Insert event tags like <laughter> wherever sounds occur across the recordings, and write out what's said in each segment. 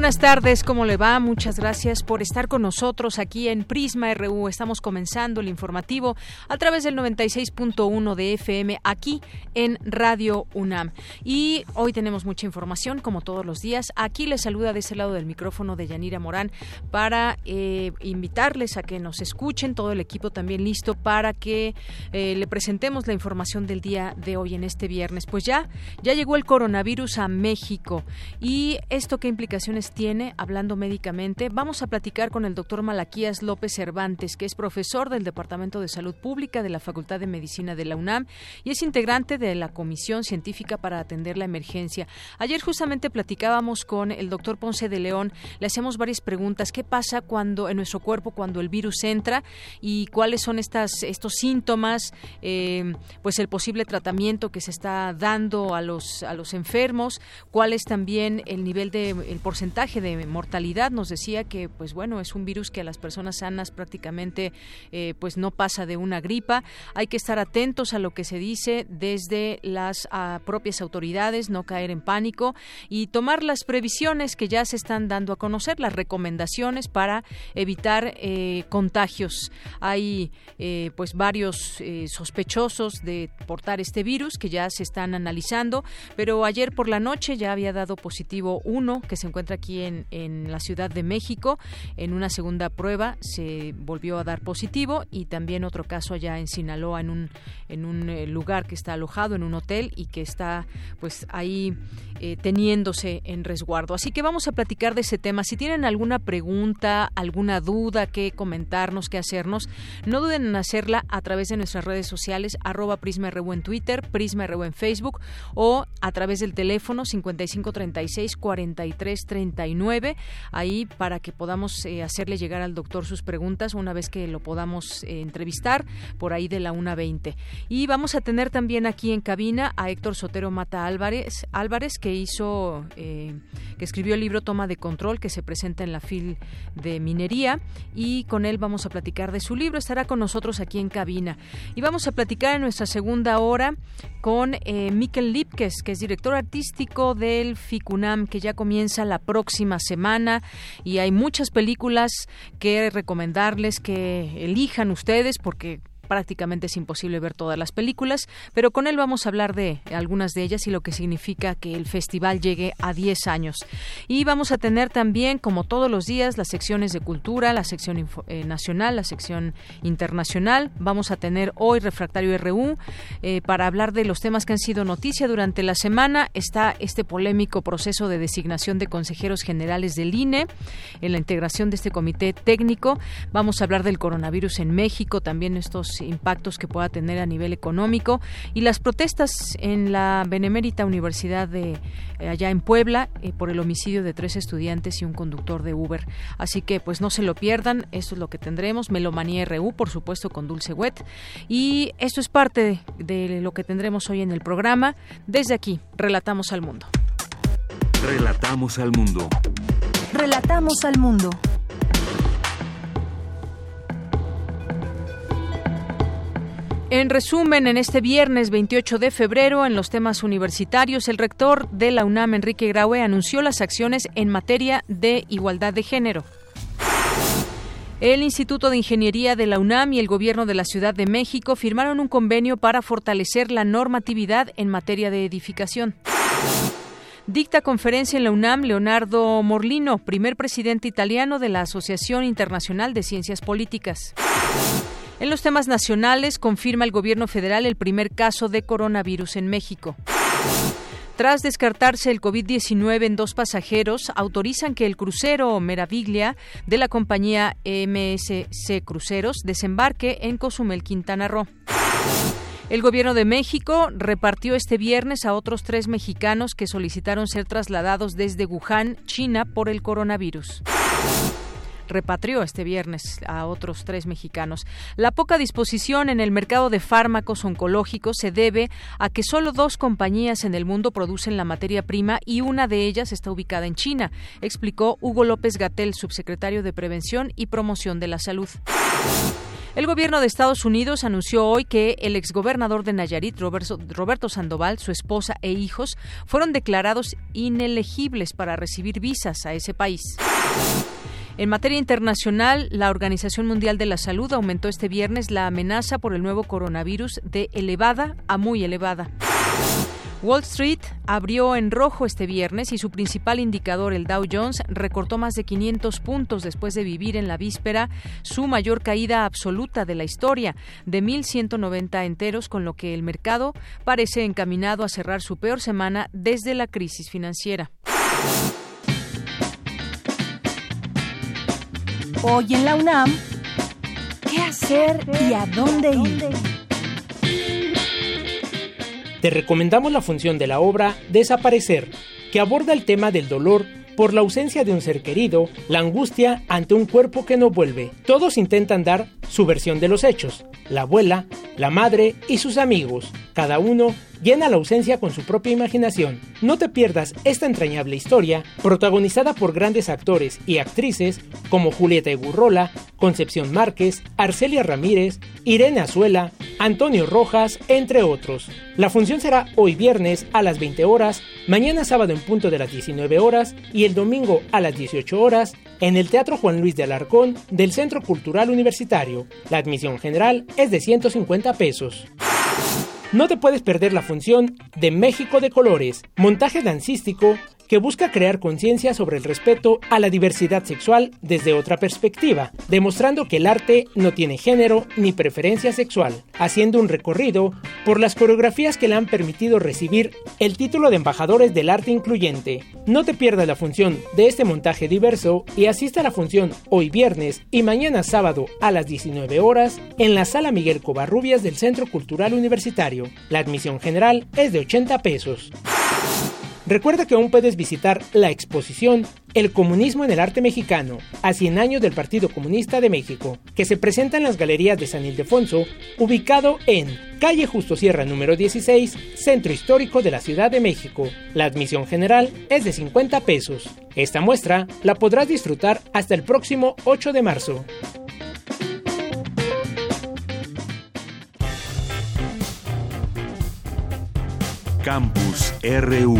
Buenas tardes, ¿cómo le va? Muchas gracias por estar con nosotros aquí en Prisma RU. Estamos comenzando el informativo a través del 96.1 de FM aquí en Radio UNAM. Y hoy tenemos mucha información, como todos los días. Aquí les saluda de ese lado del micrófono de Yanira Morán para eh, invitarles a que nos escuchen, todo el equipo también listo para que eh, le presentemos la información del día de hoy en este viernes. Pues ya, ya llegó el coronavirus a México y esto qué implicaciones tiene, hablando médicamente. Vamos a platicar con el doctor Malaquías López Cervantes, que es profesor del Departamento de Salud Pública de la Facultad de Medicina de la UNAM y es integrante de la Comisión Científica para atender la emergencia. Ayer justamente platicábamos con el doctor Ponce de León, le hacemos varias preguntas. ¿Qué pasa cuando en nuestro cuerpo cuando el virus entra y cuáles son estas, estos síntomas? Eh, pues el posible tratamiento que se está dando a los, a los enfermos, cuál es también el nivel de el porcentaje de mortalidad. Nos decía que pues bueno es un virus que a las personas sanas prácticamente eh, pues no pasa de una gripa. Hay que estar atentos a lo que se dice desde las propias autoridades no caer en pánico y tomar las previsiones que ya se están dando a conocer las recomendaciones para evitar eh, contagios. Hay eh, pues varios sospechosos de portar este virus que ya se están analizando pero ayer por la noche ya había dado positivo uno que se encuentra aquí en, la Ciudad de México. En una segunda prueba se volvió a dar positivo y también otro caso allá en Sinaloa, en un, en un eh, lugar que está alojado en un hotel y que está pues ahí eh, teniéndose en resguardo. Así que vamos a platicar de ese tema. Si tienen alguna pregunta, alguna duda que comentarnos, que hacernos, no duden en hacerla a través de nuestras redes sociales, arroba PrismaRU en Twitter, PrismaRU en Facebook o a través del teléfono 5536 4330 ahí para que podamos eh, hacerle llegar al doctor sus preguntas una vez que lo podamos eh, entrevistar por ahí de la 1.20. Y vamos a tener también aquí en cabina a Héctor Sotero Mata Álvarez, Álvarez que hizo, eh, que escribió el libro Toma de Control, que se presenta en la FIL de Minería, y con él vamos a platicar de su libro, estará con nosotros aquí en cabina. Y vamos a platicar en nuestra segunda hora con Mikel Lipkes, que es director artístico del FICUNAM, que ya comienza la próxima semana. Y hay muchas películas que recomendarles que elijan ustedes porque prácticamente es imposible ver todas las películas, pero con él vamos a hablar de algunas de ellas y lo que significa que el festival llegue a 10 años. Y vamos a tener también, como todos los días, las secciones de cultura, la sección eh, nacional, la sección internacional. Vamos a tener hoy Refractario RU eh, para hablar de los temas que han sido noticia durante la semana. Está este polémico proceso de designación de consejeros generales del INE en la integración de este comité técnico. Vamos a hablar del coronavirus en México, también estos impactos que pueda tener a nivel económico y las protestas en la Benemérita Universidad de eh, allá en Puebla eh, por el homicidio de tres estudiantes y un conductor de Uber. Así que pues no se lo pierdan, eso es lo que tendremos, Melomanía RU, por supuesto, con Dulce Wet. Y esto es parte de lo que tendremos hoy en el programa. Desde aquí, relatamos al mundo. Relatamos al mundo. Relatamos al mundo. En resumen, en este viernes 28 de febrero, en los temas universitarios, el rector de la UNAM, Enrique Graue, anunció las acciones en materia de igualdad de género. El Instituto de Ingeniería de la UNAM y el Gobierno de la Ciudad de México firmaron un convenio para fortalecer la normatividad en materia de edificación. Dicta conferencia en la UNAM Leonardo Morlino, primer presidente italiano de la Asociación Internacional de Ciencias Políticas. En los temas nacionales, confirma el gobierno federal el primer caso de coronavirus en México. Tras descartarse el COVID-19 en dos pasajeros, autorizan que el crucero Meraviglia de la compañía MSC Cruceros desembarque en Cozumel, Quintana Roo. El gobierno de México repartió este viernes a otros tres mexicanos que solicitaron ser trasladados desde Wuhan, China, por el coronavirus repatrió este viernes a otros tres mexicanos. La poca disposición en el mercado de fármacos oncológicos se debe a que solo dos compañías en el mundo producen la materia prima y una de ellas está ubicada en China, explicó Hugo López Gatel, subsecretario de Prevención y Promoción de la Salud. El gobierno de Estados Unidos anunció hoy que el exgobernador de Nayarit, Roberto Sandoval, su esposa e hijos fueron declarados inelegibles para recibir visas a ese país. En materia internacional, la Organización Mundial de la Salud aumentó este viernes la amenaza por el nuevo coronavirus de elevada a muy elevada. Wall Street abrió en rojo este viernes y su principal indicador, el Dow Jones, recortó más de 500 puntos después de vivir en la víspera su mayor caída absoluta de la historia, de 1.190 enteros, con lo que el mercado parece encaminado a cerrar su peor semana desde la crisis financiera. Hoy en la UNAM, ¿qué hacer y a dónde ir? Te recomendamos la función de la obra Desaparecer, que aborda el tema del dolor por la ausencia de un ser querido, la angustia ante un cuerpo que no vuelve. Todos intentan dar su versión de los hechos, la abuela, la madre y sus amigos, cada uno llena la ausencia con su propia imaginación. No te pierdas esta entrañable historia, protagonizada por grandes actores y actrices como Julieta Egurrola, Concepción Márquez, Arcelia Ramírez, Irene Azuela, Antonio Rojas, entre otros. La función será hoy viernes a las 20 horas, mañana sábado en punto de las 19 horas y el domingo a las 18 horas en el Teatro Juan Luis de Alarcón del Centro Cultural Universitario. La admisión general es de 150 pesos. No te puedes perder la función de México de Colores, montaje dancístico que busca crear conciencia sobre el respeto a la diversidad sexual desde otra perspectiva, demostrando que el arte no tiene género ni preferencia sexual, haciendo un recorrido por las coreografías que le han permitido recibir el título de embajadores del arte incluyente. No te pierdas la función de este montaje diverso y asista a la función hoy viernes y mañana sábado a las 19 horas en la sala Miguel Covarrubias del Centro Cultural Universitario. La admisión general es de 80 pesos. Recuerda que aún puedes visitar la exposición El comunismo en el arte mexicano, a 100 años del Partido Comunista de México, que se presenta en las galerías de San Ildefonso, ubicado en calle Justo Sierra número 16, Centro Histórico de la Ciudad de México. La admisión general es de 50 pesos. Esta muestra la podrás disfrutar hasta el próximo 8 de marzo. Campus RU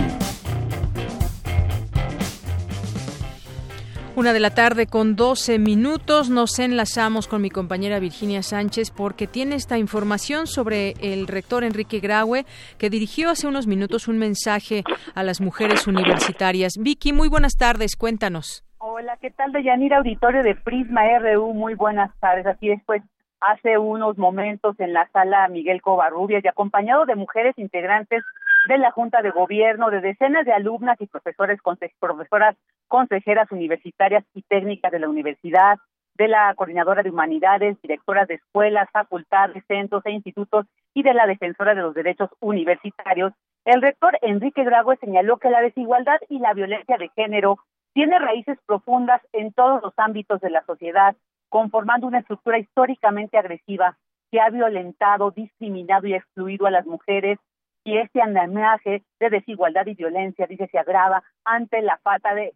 Una de la tarde con 12 minutos nos enlazamos con mi compañera Virginia Sánchez porque tiene esta información sobre el rector Enrique Graue que dirigió hace unos minutos un mensaje a las mujeres universitarias. Vicky, muy buenas tardes, cuéntanos. Hola, ¿qué tal, Deyanira? Auditorio de Prisma RU, muy buenas tardes. Aquí después, hace unos momentos en la sala Miguel Covarrubias y acompañado de mujeres integrantes de la Junta de Gobierno, de decenas de alumnas y profesores, profesoras, consejeras universitarias y técnicas de la universidad, de la Coordinadora de Humanidades, directoras de escuelas, facultades, centros e institutos y de la Defensora de los Derechos Universitarios, el rector Enrique Grago señaló que la desigualdad y la violencia de género tiene raíces profundas en todos los ámbitos de la sociedad, conformando una estructura históricamente agresiva que ha violentado, discriminado y excluido a las mujeres, y este andamiaje de desigualdad y violencia, dice, se agrava ante la falta de,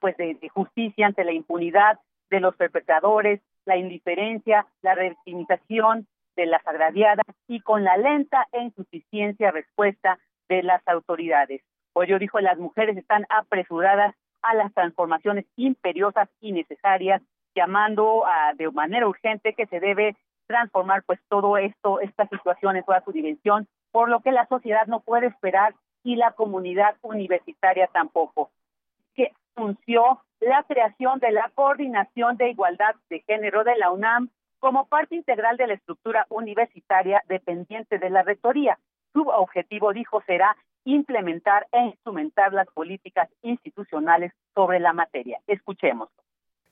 pues de, justicia, ante la impunidad de los perpetradores, la indiferencia, la revictimización de las agraviadas y con la lenta e insuficiencia respuesta de las autoridades. Hoy yo dijo, las mujeres están apresuradas a las transformaciones imperiosas y necesarias, llamando a, de manera urgente que se debe transformar pues todo esto, esta situación en toda su dimensión por lo que la sociedad no puede esperar y la comunidad universitaria tampoco. Anunció la creación de la Coordinación de Igualdad de Género de la UNAM como parte integral de la estructura universitaria dependiente de la Rectoría. Su objetivo, dijo, será implementar e instrumentar las políticas institucionales sobre la materia. Escuchemos.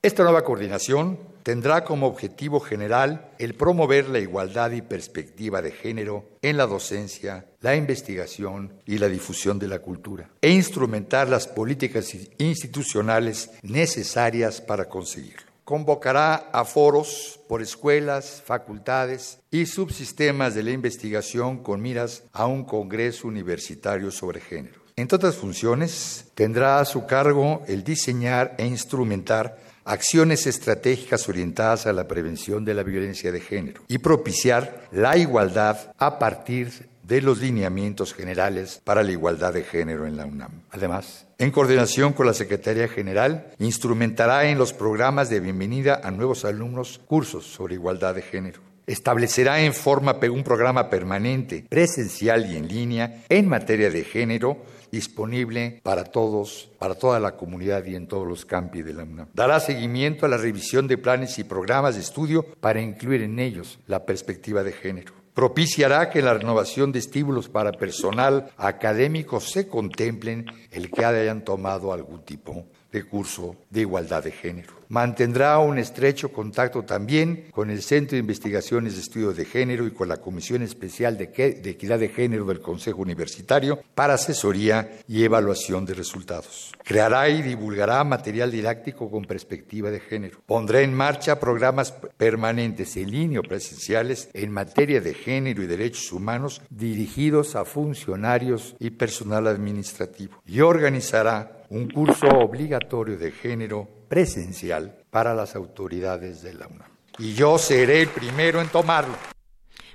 Esta nueva coordinación tendrá como objetivo general el promover la igualdad y perspectiva de género en la docencia, la investigación y la difusión de la cultura, e instrumentar las políticas institucionales necesarias para conseguirlo. Convocará a foros por escuelas, facultades y subsistemas de la investigación con miras a un Congreso Universitario sobre Género. Entre otras funciones, tendrá a su cargo el diseñar e instrumentar acciones estratégicas orientadas a la prevención de la violencia de género y propiciar la igualdad a partir de los lineamientos generales para la igualdad de género en la UNAM. Además, en coordinación con la Secretaría General, instrumentará en los programas de bienvenida a nuevos alumnos cursos sobre igualdad de género. Establecerá en forma un programa permanente, presencial y en línea en materia de género disponible para todos, para toda la comunidad y en todos los campi de la UNAM. Dará seguimiento a la revisión de planes y programas de estudio para incluir en ellos la perspectiva de género. Propiciará que la renovación de estímulos para personal académico se contemplen el que hayan tomado algún tipo de curso de igualdad de género. Mantendrá un estrecho contacto también con el Centro de Investigaciones de Estudio de Género y con la Comisión Especial de, Equidad de Género del Consejo Universitario para asesoría y evaluación de resultados. Creará y divulgará material didáctico con perspectiva de género. Pondrá en marcha programas permanentes en línea o presenciales en materia de género y derechos humanos dirigidos a funcionarios y personal administrativo. Y organizará un curso obligatorio de género presencial para las autoridades de la UNAM. Y yo seré el primero en tomarlo.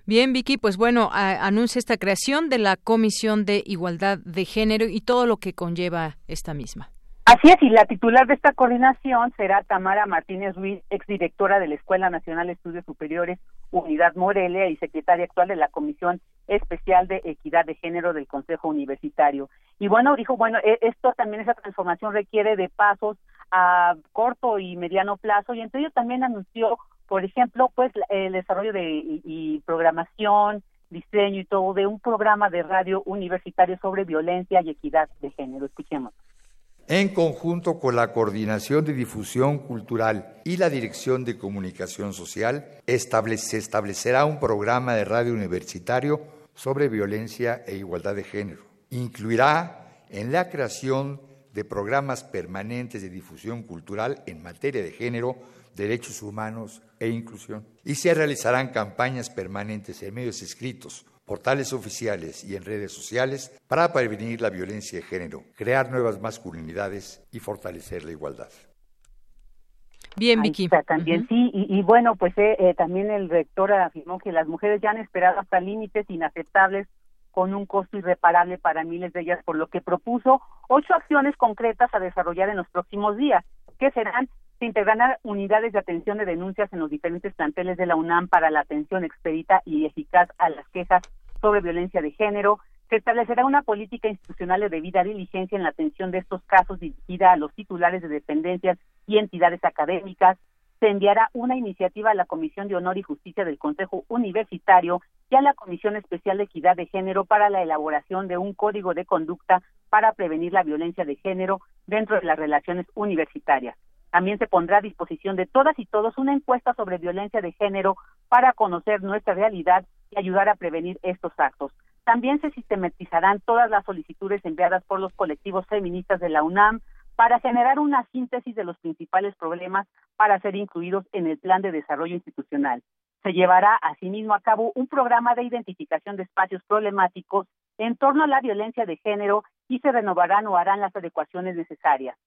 Bien, Vicky, pues bueno, anuncia esta creación de la Comisión de Igualdad de Género y todo lo que conlleva esta misma. Así es, y la titular de esta coordinación será Tamara Martínez Ruiz, exdirectora de la Escuela Nacional de Estudios Superiores Unidad Morelia y secretaria actual de la Comisión Especial de Equidad de Género del Consejo Universitario. Y bueno, dijo, bueno, e, esto también, esa transformación requiere de pasos a corto y mediano plazo, y entonces también anunció, por ejemplo, pues el desarrollo de y programación, diseño y todo de un programa de radio universitario sobre violencia y equidad de género. Escuchemos en conjunto con la Coordinación de Difusión Cultural y la Dirección de Comunicación Social, se establecerá un programa de radio universitario sobre violencia e igualdad de género. Incluirá en la creación de programas permanentes de difusión cultural en materia de género, derechos humanos e inclusión. Y se realizarán campañas permanentes en medios escritos, portales oficiales y en redes sociales para prevenir la violencia de género, crear nuevas masculinidades y fortalecer la igualdad. Bien, Vicky. también sí, y, bueno, pues eh, eh, también el rector afirmó que las mujeres ya han esperado hasta límites inaceptables con un costo irreparable para miles de ellas, por lo que propuso ocho acciones concretas a desarrollar en los próximos días, que serán se integrarán unidades de atención de denuncias en los diferentes planteles de la UNAM para la atención expedita y eficaz a las quejas sobre violencia de género. Se establecerá una política institucional de debida diligencia en la atención de estos casos dirigida a los titulares de dependencias y entidades académicas. Se enviará una iniciativa a la Comisión de Honor y Justicia del Consejo Universitario y a la Comisión Especial de Equidad de Género para la elaboración de un código de conducta para prevenir la violencia de género dentro de las relaciones universitarias. También se pondrá a disposición de todas y todos una encuesta sobre violencia de género para conocer nuestra realidad y ayudar a prevenir estos actos. También se sistematizarán todas las solicitudes enviadas por los colectivos feministas de la UNAM para generar una síntesis de los principales problemas para ser incluidos en el plan de desarrollo institucional. Se llevará asimismo a cabo un programa de identificación de espacios problemáticos en torno a la violencia de género y se renovarán o harán las adecuaciones necesarias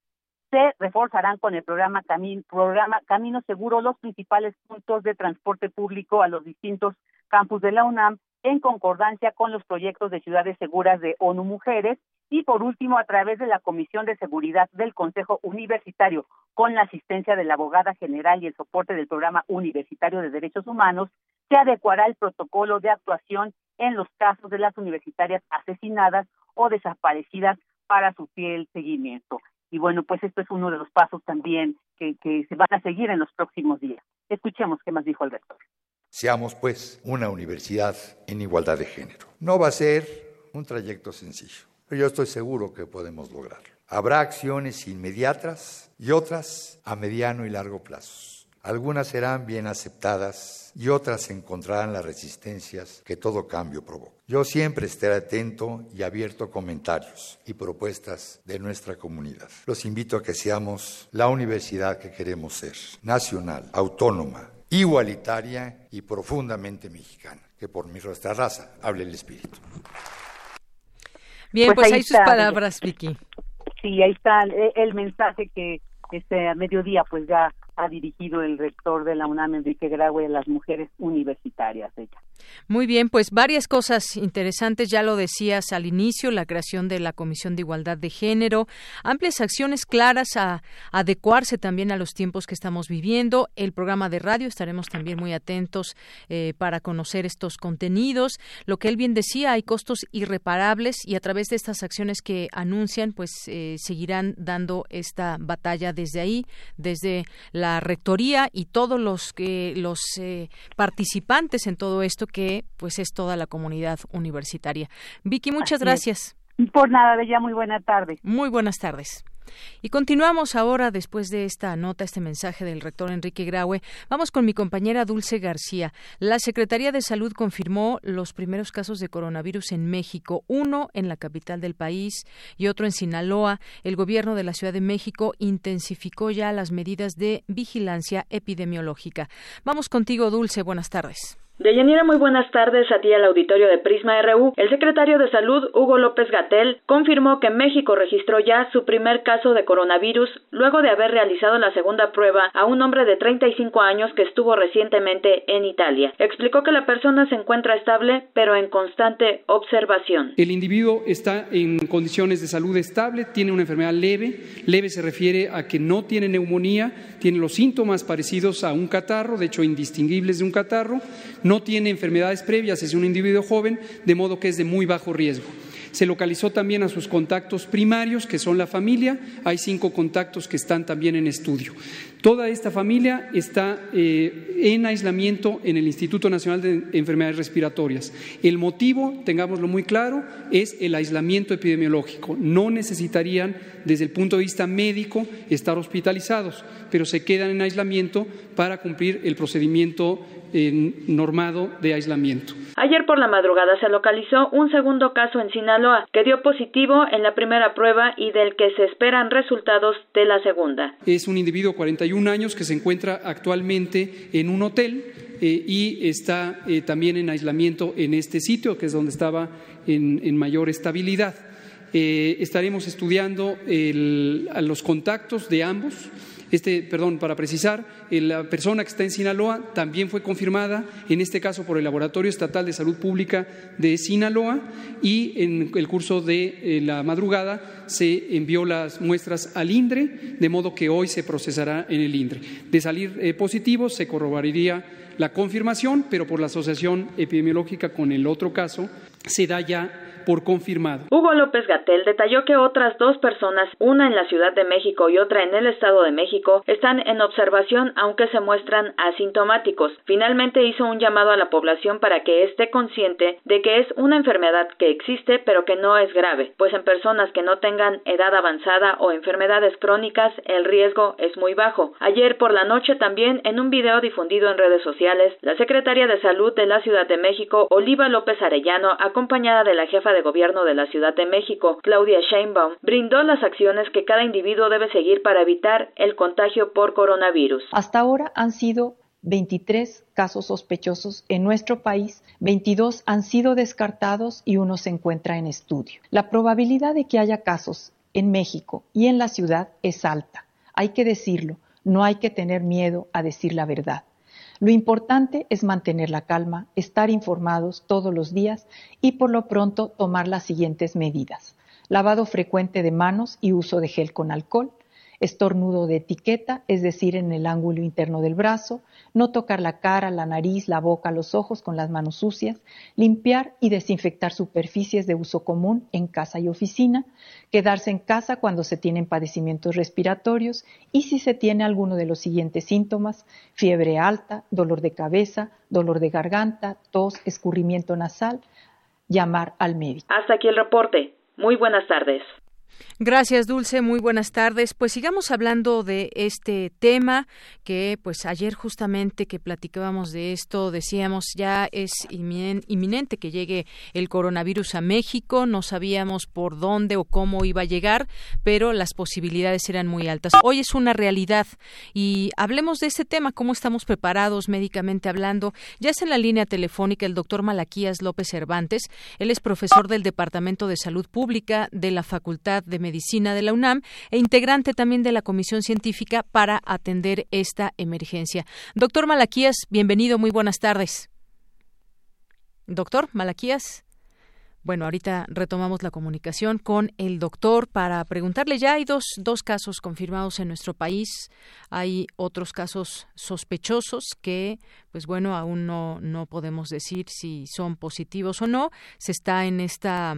se reforzarán con el programa, programa Camino Seguro los principales puntos de transporte público a los distintos campus de la UNAM en concordancia con los proyectos de ciudades seguras de ONU Mujeres y por último a través de la Comisión de Seguridad del Consejo Universitario con la asistencia de la abogada general y el soporte del Programa Universitario de Derechos Humanos se adecuará el protocolo de actuación en los casos de las universitarias asesinadas o desaparecidas para su fiel seguimiento. Y bueno, pues esto es uno de los pasos también que, se van a seguir en los próximos días. Escuchemos qué más dijo el rector. Seamos, pues, una universidad en igualdad de género. No va a ser un trayecto sencillo. Pero yo estoy seguro que podemos lograrlo. Habrá acciones inmediatas y otras a mediano y largo plazo. Algunas serán bien aceptadas y otras encontrarán las resistencias que todo cambio provoca. Yo siempre estaré atento y abierto a comentarios y propuestas de nuestra comunidad. Los invito a que seamos la universidad que queremos ser, nacional, autónoma, igualitaria y profundamente mexicana. Que por nuestra raza hable el espíritu. Bien, pues, pues ahí, sus palabras, Vicky. Sí, ahí está el, mensaje que este a mediodía pues ya ha dirigido el rector de la UNAM, Enrique Graue, a las mujeres universitarias. Ella. Muy bien, pues varias cosas interesantes, ya lo decías al inicio, la creación de la Comisión de Igualdad de Género, amplias acciones claras a, adecuarse también a los tiempos que estamos viviendo, el programa de radio, estaremos también muy atentos eh, para conocer estos contenidos. Lo que él bien decía, hay costos irreparables y a través de estas acciones que anuncian, pues eh, seguirán dando esta batalla desde ahí, desde la rectoría y todos los, que los eh, participantes en todo esto que pues es toda la comunidad universitaria. Vicky, muchas gracias. Por nada, Bella, muy buena tarde. Muy buenas tardes. Y continuamos ahora, después de esta nota, este mensaje del rector Enrique Graue, vamos con mi compañera Dulce García. La Secretaría de Salud confirmó los primeros casos de coronavirus en México, uno en la capital del país y otro en Sinaloa. El gobierno de la Ciudad de México intensificó ya las medidas de vigilancia epidemiológica. Vamos contigo, Dulce. Buenas tardes. Deyanira, muy buenas tardes a ti al auditorio de Prisma RU. El secretario de Salud, Hugo López Gatel, confirmó que México registró ya su primer caso de coronavirus luego de haber realizado la segunda prueba a un hombre de 35 años que estuvo recientemente en Italia. Explicó que la persona se encuentra estable, pero en constante observación. El individuo está en condiciones de salud estable, tiene una enfermedad leve. Leve se refiere a que no tiene neumonía, tiene los síntomas parecidos a un catarro, de hecho indistinguibles de un catarro no tiene enfermedades previas, es un individuo joven, de modo que es de muy bajo riesgo. Se localizó también a sus contactos primarios, que son la familia. Hay cinco contactos que están también en estudio. Toda esta familia está eh, en aislamiento en el Instituto Nacional de Enfermedades Respiratorias. El motivo, tengámoslo muy claro, es el aislamiento epidemiológico. No necesitarían, desde el punto de vista médico, estar hospitalizados, pero se quedan en aislamiento para cumplir el procedimiento normado de aislamiento. Ayer por la madrugada se localizó un segundo caso en Sinaloa que dio positivo en la primera prueba y del que se esperan resultados de la segunda. Es un individuo de 41 años que se encuentra actualmente en un hotel eh, y está eh, también en aislamiento en este sitio, que es donde estaba en, mayor estabilidad. Eh, estaremos estudiando los contactos de ambos este, perdón, para precisar, eh, la persona que está en Sinaloa también fue confirmada, en este caso por el Laboratorio Estatal de Salud Pública de Sinaloa, y en el curso de eh, la madrugada se envió las muestras al INDRE, de modo que hoy se procesará en el INDRE. De salir eh, positivo, se corroboraría la confirmación, pero por la asociación epidemiológica con el otro caso, se da ya por confirmado. Hugo López Gatel detalló que otras dos personas, una en la Ciudad de México y otra en el Estado de México, están en observación aunque se muestran asintomáticos. Finalmente hizo un llamado a la población para que esté consciente de que es una enfermedad que existe pero que no es grave, pues en personas que no tengan edad avanzada o enfermedades crónicas el riesgo es muy bajo. Ayer por la noche también en un video difundido en redes sociales, la secretaria de Salud de la Ciudad de México, Oliva López Arellano, acompañada de la jefa de Gobierno de la Ciudad de México, Claudia Sheinbaum, brindó las acciones que cada individuo debe seguir para evitar el contagio por coronavirus. Hasta ahora han sido 23 casos sospechosos en nuestro país, 22 han sido descartados y uno se encuentra en estudio. La probabilidad de que haya casos en México y en la ciudad es alta. Hay que decirlo, no hay que tener miedo a decir la verdad. Lo importante es mantener la calma, estar informados todos los días y por lo pronto tomar las siguientes medidas. Lavado frecuente de manos y uso de gel con alcohol, estornudo de etiqueta, es decir, en el ángulo interno del brazo, no tocar la cara, la nariz, la boca, los ojos con las manos sucias, limpiar y desinfectar superficies de uso común en casa y oficina, quedarse en casa cuando se tienen padecimientos respiratorios y si se tiene alguno de los siguientes síntomas, fiebre alta, dolor de cabeza, dolor de garganta, tos, escurrimiento nasal, llamar al médico. Hasta aquí el reporte. Muy buenas tardes. Gracias, Dulce. Muy buenas tardes. Pues sigamos hablando de este tema que, pues ayer justamente que platicábamos de esto, decíamos ya es inminente que llegue el coronavirus a México. No sabíamos por dónde o cómo iba a llegar, pero las posibilidades eran muy altas. Hoy es una realidad y hablemos de este tema, cómo estamos preparados médicamente hablando. Ya está en la línea telefónica el doctor Malaquías López Cervantes. Él es profesor del Departamento de Salud Pública de la Facultad de Medicina de la UNAM e integrante también de la Comisión Científica para atender esta emergencia. Doctor Malaquías, bienvenido, muy buenas tardes. Doctor Malaquías. Bueno, ahorita retomamos la comunicación con el doctor para preguntarle. Ya hay dos, dos casos confirmados en nuestro país. Hay otros casos sospechosos que, pues bueno, aún no, no podemos decir si son positivos o no. Se está en esta,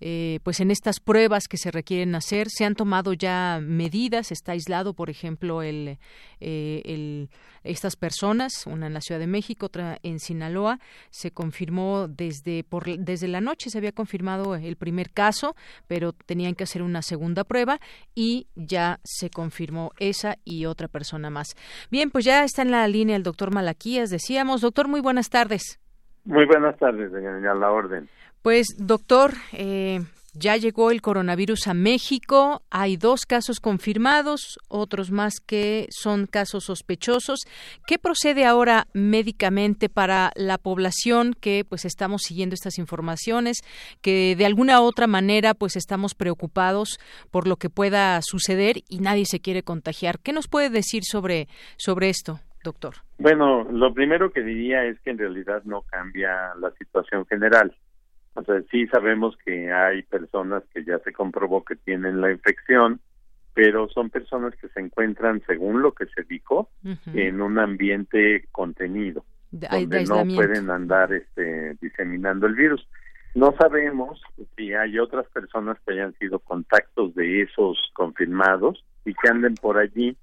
eh, pues en estas pruebas que se requieren hacer. Se han tomado ya medidas. Está aislado, por ejemplo, el, eh, el, estas personas, una en la Ciudad de México, otra en Sinaloa. Se confirmó desde, por, desde la noche, se había confirmado el primer caso, pero tenían que hacer una segunda prueba y ya se confirmó esa y otra persona más. Bien, pues ya está en la línea el doctor Malaquías, decíamos. Doctor, muy buenas tardes. Muy buenas tardes, a la orden. Pues, doctor, eh, ya llegó el coronavirus a México, hay dos casos confirmados, otros más que son casos sospechosos. ¿Qué procede ahora médicamente para la población que pues estamos siguiendo estas informaciones, que de alguna u otra manera pues estamos preocupados por lo que pueda suceder y nadie se quiere contagiar? ¿Qué nos puede decir sobre sobre esto, doctor? Bueno, lo primero que diría es que en realidad no cambia la situación general o sea, sí sabemos que hay personas que ya se comprobó que tienen la infección, pero son personas que se encuentran, según lo que se dijo, en un ambiente contenido, donde no pueden andar este, diseminando el virus. No sabemos si hay otras personas que hayan sido contactos de esos confirmados y que anden por allí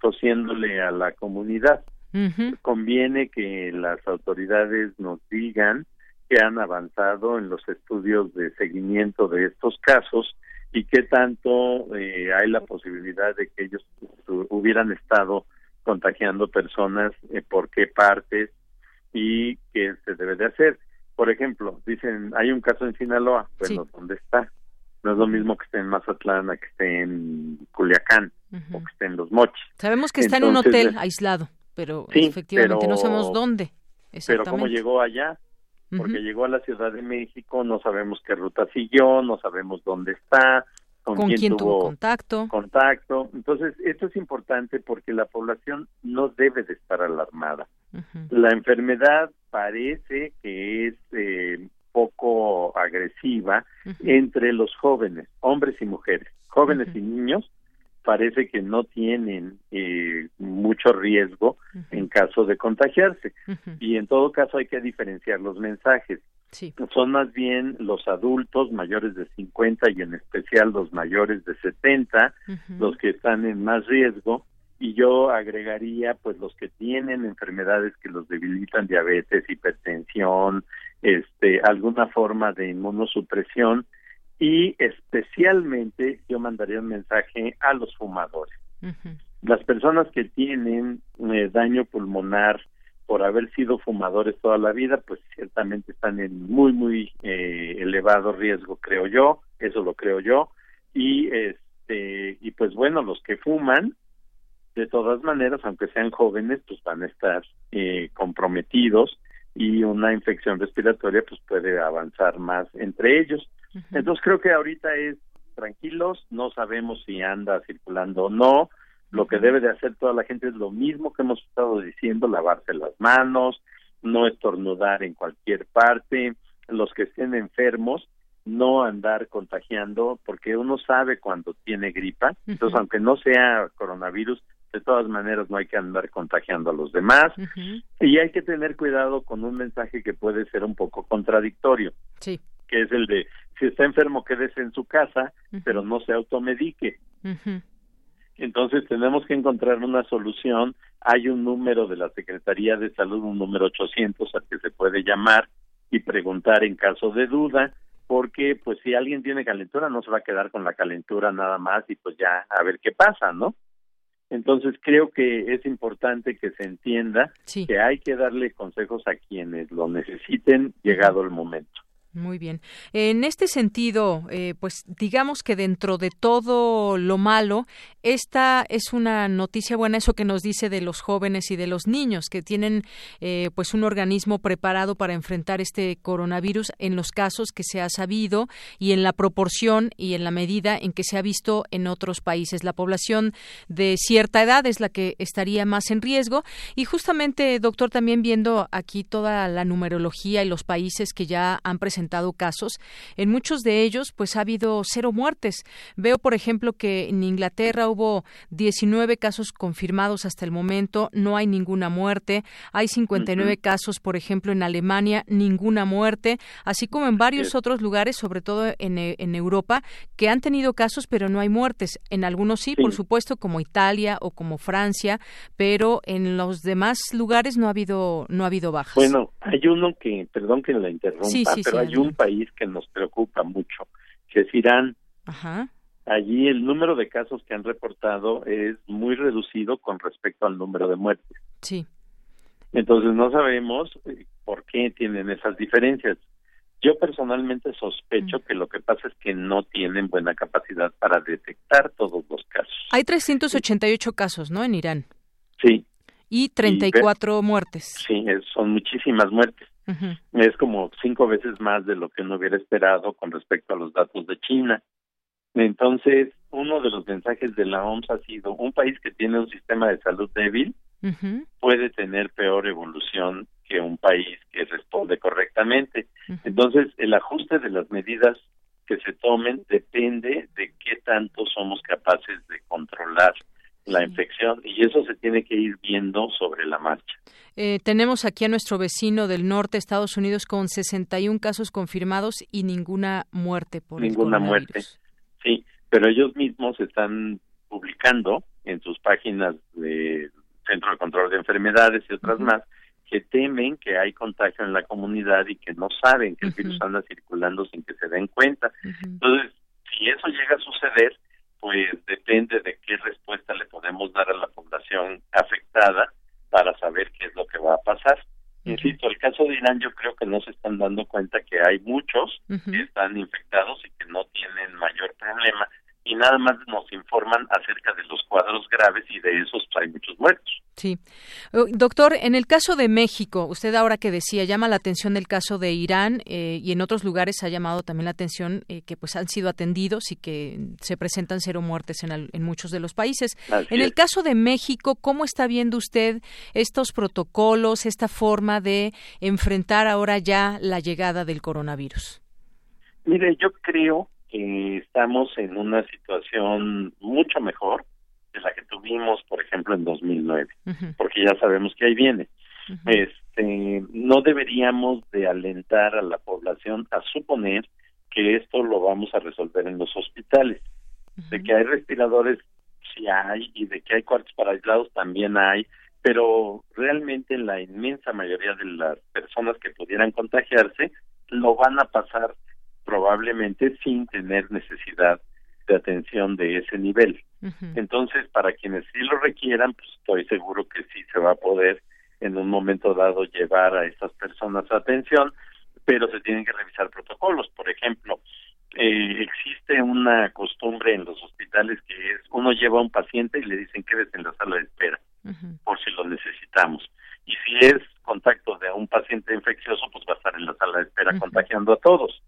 tosiéndole a la comunidad. Conviene que las autoridades nos digan que han avanzado en los estudios de seguimiento de estos casos y qué tanto eh, hay la posibilidad de que ellos hubieran estado contagiando personas, eh, por qué partes y qué se debe de hacer. Por ejemplo, dicen, hay un caso en Sinaloa, bueno, ¿dónde está? No es lo mismo que esté en Mazatlán que esté en Culiacán o que esté en Los Mochis. Sabemos que está en un hotel aislado, pero efectivamente no sabemos dónde. Pero cómo llegó allá, porque llegó a la Ciudad de México, no sabemos qué ruta siguió, no sabemos dónde está, con, quién, tuvo contacto. Contacto. Entonces, esto es importante porque la población no debe de estar alarmada. La enfermedad parece que es eh, poco agresiva entre los jóvenes, hombres y mujeres, jóvenes y niños, parece que no tienen eh, mucho riesgo en caso de contagiarse. Y en todo caso hay que diferenciar los mensajes. Son más bien los adultos mayores de 50 y en especial los mayores de 70 los que están en más riesgo. Y yo agregaría pues los que tienen enfermedades que los debilitan diabetes, hipertensión, este alguna forma de inmunosupresión y especialmente yo mandaría un mensaje a los fumadores. Las personas que tienen eh, daño pulmonar por haber sido fumadores toda la vida, pues ciertamente están en muy, muy eh, elevado riesgo, creo yo, eso lo creo yo, y este, y pues bueno, los que fuman, de todas maneras, aunque sean jóvenes, pues van a estar eh, comprometidos y una infección respiratoria pues puede avanzar más entre ellos. Entonces creo que ahorita es tranquilos, no sabemos si anda circulando o no. Lo que debe de hacer toda la gente es lo mismo que hemos estado diciendo, lavarse las manos, no estornudar en cualquier parte, los que estén enfermos, no andar contagiando, porque uno sabe cuando tiene gripa, entonces aunque no sea coronavirus, de todas maneras no hay que andar contagiando a los demás. Y hay que tener cuidado con un mensaje que puede ser un poco contradictorio. Sí. que es el de si está enfermo quédese en su casa, pero no se automedique. Entonces tenemos que encontrar una solución. Hay un número de la Secretaría de Salud, un número 800 al que se puede llamar y preguntar en caso de duda. porque pues si alguien tiene calentura no se va a quedar con la calentura nada más y pues ya a ver qué pasa, ¿no? Entonces creo que es importante que se entienda que hay que darle consejos a quienes lo necesiten llegado el momento. Muy bien. En este sentido, eh, pues digamos que dentro de todo lo malo, esta es una noticia buena, eso que nos dice de los jóvenes y de los niños que tienen eh, pues un organismo preparado para enfrentar este coronavirus en los casos que se ha sabido y en la proporción y en la medida en que se ha visto en otros países. La población de cierta edad es la que estaría más en riesgo y justamente, doctor, también viendo aquí toda la numerología y los países que ya han presentado casos. En muchos de ellos, pues ha habido cero muertes. Veo, por ejemplo, que en Inglaterra hubo 19 casos confirmados hasta el momento, no hay ninguna muerte. Hay 59 casos, por ejemplo, en Alemania, ninguna muerte, así como en varios otros lugares, sobre todo en, en, Europa, que han tenido casos, pero no hay muertes. En algunos sí, por supuesto, como Italia o como Francia, pero en los demás lugares no ha habido no ha habido bajas. Bueno, hay uno que, perdón que la interrumpa, pero hay un país que nos preocupa mucho, que es Irán. Allí el número de casos que han reportado es muy reducido con respecto al número de muertes. Sí. Entonces no sabemos eh, por qué tienen esas diferencias. Yo personalmente sospecho que lo que pasa es que no tienen buena capacidad para detectar todos los casos. Hay 388 casos, ¿no? En Irán. Sí. Y 34 muertes. Sí, son muchísimas muertes. Es como cinco veces más de lo que uno hubiera esperado con respecto a los datos de China. Entonces, uno de los mensajes de la OMS ha sido un país que tiene un sistema de salud débil puede tener peor evolución que un país que responde correctamente. Entonces, el ajuste de las medidas que se tomen depende de qué tanto somos capaces de controlar la infección y eso se tiene que ir viendo sobre la marcha. Eh, tenemos aquí a nuestro vecino del norte, Estados Unidos, con 61 casos confirmados y ninguna muerte por ninguna muerte. Sí, pero ellos mismos están publicando en sus páginas de Centro de Control de Enfermedades y otras más que temen que hay contagio en la comunidad y que no saben que el virus anda circulando sin que se den cuenta. Entonces, si eso llega a suceder, pues depende de qué respuesta le podemos dar a la población afectada para saber qué es lo que va a pasar. Insisto, el caso de Irán yo creo que no se están dando cuenta que hay muchos que están infectados y que no tienen mayor problema y nada más nos informan acerca de los cuadros graves y de esos hay muchos muertos. Sí. Uh, doctor, en el caso de México, usted ahora que decía, llama la atención el caso de Irán eh, y en otros lugares ha llamado también la atención eh, que pues han sido atendidos y que se presentan cero muertes en, en muchos de los países. en el caso de México, ¿cómo está viendo usted estos protocolos, esta forma de enfrentar ahora ya la llegada del coronavirus? Mire, yo creo que estamos en una situación mucho mejor de la que tuvimos, por ejemplo, en 2009, porque ya sabemos que ahí viene. Este, no deberíamos de alentar a la población a suponer que esto lo vamos a resolver en los hospitales. De que hay respiradores, sí hay, y de que hay cuartos para aislados también hay, pero realmente la inmensa mayoría de las personas que pudieran contagiarse lo van a pasar probablemente sin tener necesidad de atención de ese nivel. Entonces, para quienes sí lo requieran, pues estoy seguro que sí se va a poder en un momento dado llevar a estas personas a atención, pero se tienen que revisar protocolos. Por ejemplo, eh, existe una costumbre en los hospitales que es uno lleva a un paciente y le dicen quédese en la sala de espera por si lo necesitamos. Y si es contacto de un paciente infeccioso, pues va a estar en la sala de espera contagiando a todos.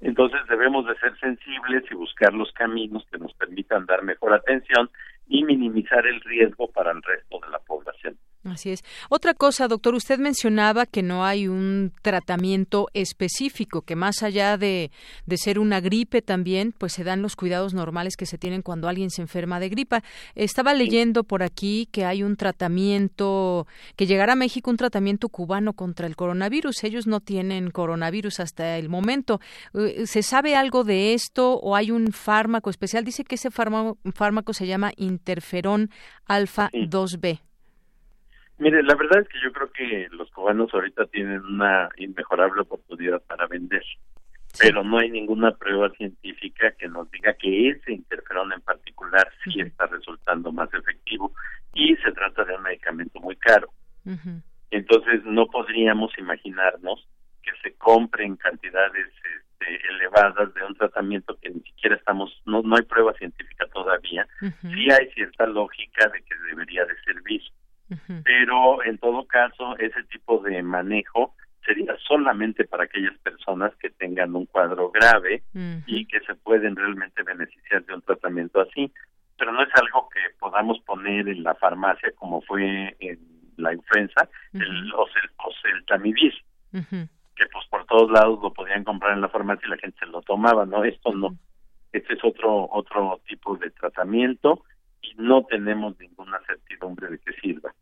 Entonces debemos de ser sensibles y buscar los caminos que nos permitan dar mejor atención y minimizar el riesgo para el resto de la población. Así es. Otra cosa, doctor, usted mencionaba que no hay un tratamiento específico, que más allá de, de, ser una gripe también, pues se dan los cuidados normales que se tienen cuando alguien se enferma de gripa. Estaba leyendo por aquí que hay un tratamiento, que llegará a México un tratamiento cubano contra el coronavirus. Ellos no tienen coronavirus hasta el momento. Eh, ¿Se sabe algo de esto o hay un fármaco especial? Dice que ese fármaco, fármaco se llama interferón alfa 2B. Mire, la verdad es que yo creo que los cubanos ahorita tienen una inmejorable oportunidad para vender. pero no hay ninguna prueba científica que nos diga que ese interferón en particular sí está resultando más efectivo y se trata de un medicamento muy caro. Entonces no podríamos imaginarnos que se compre en cantidades este, elevadas de un tratamiento que ni siquiera estamos, no, no hay prueba científica todavía. Sí hay cierta lógica de que debería de servir, pero en todo caso ese tipo de manejo sería solamente para aquellas personas que tengan un cuadro grave y que se pueden realmente beneficiar de un tratamiento así, pero no es algo que podamos poner en la farmacia como fue en la influenza, el oseltamivir, que pues por todos lados lo podían comprar en la farmacia y la gente se lo tomaba, ¿no? Esto no. Este es otro otro tipo de tratamiento y no tenemos ninguna certidumbre de que sirva.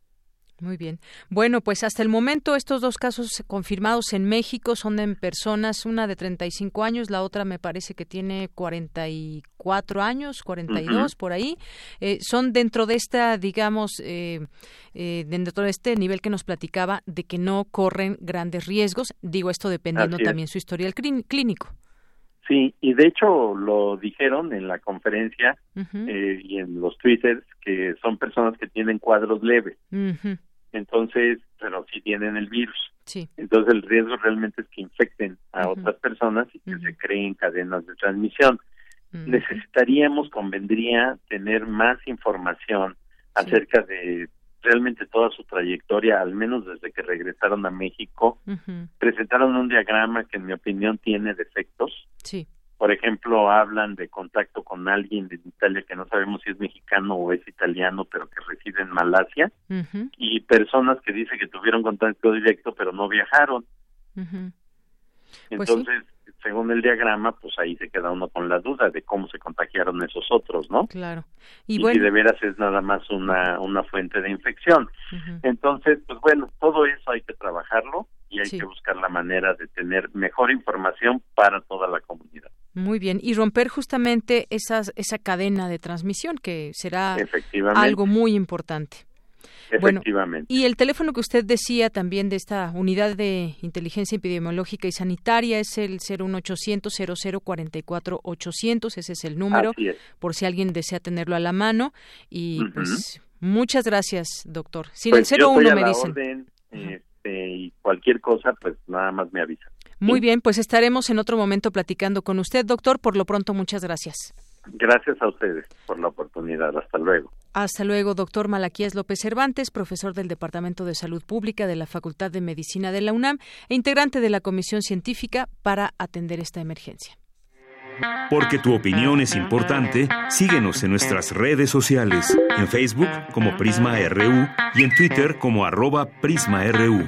Muy bien. Bueno, pues hasta el momento estos dos casos confirmados en México son en personas, una de 35 años, la otra me parece que tiene 44 años, 42 por ahí. Eh, son dentro de esta, digamos, eh, eh, dentro de este nivel que nos platicaba de que no corren grandes riesgos. Digo esto dependiendo también su historial clínico. Sí, y de hecho lo dijeron en la conferencia eh, y en los twitters que son personas que tienen cuadros leves. Entonces, pero sí tienen el virus. Sí. Entonces el riesgo realmente es que infecten a otras personas y que se creen cadenas de transmisión. Necesitaríamos, convendría tener más información acerca de realmente toda su trayectoria, al menos desde que regresaron a México, presentaron un diagrama que en mi opinión tiene defectos. Sí. Por ejemplo, hablan de contacto con alguien de Italia que no sabemos si es mexicano o es italiano, pero que reside en Malasia, y personas que dicen que tuvieron contacto directo pero no viajaron. Pues Entonces, según el diagrama, pues ahí se queda uno con la duda de cómo se contagiaron esos otros, ¿no? Claro. Y, si de veras es nada más una, una fuente de infección. Entonces, pues bueno, todo eso hay que trabajarlo y hay que buscar la manera de tener mejor información para toda la comunidad. Muy bien, y romper justamente esas, esa cadena de transmisión que será algo muy importante. Efectivamente. y el teléfono que usted decía también de esta unidad de inteligencia epidemiológica y sanitaria es el 01800 0044 800, ese es el número, por si alguien desea tenerlo a la mano. Y pues muchas gracias, doctor. Sin pues el 01 me dicen. Orden, este, y cualquier cosa, pues nada más me avisa. Muy bien, pues estaremos en otro momento platicando con usted, doctor. Por lo pronto, muchas gracias. Gracias a ustedes por la oportunidad. Hasta luego. Hasta luego, doctor Malaquías López Cervantes, profesor del Departamento de Salud Pública de la Facultad de Medicina de la UNAM e integrante de la Comisión Científica para atender esta emergencia. Porque tu opinión es importante, síguenos en nuestras redes sociales, en Facebook como Prisma RU y en Twitter como arroba PrismaRU.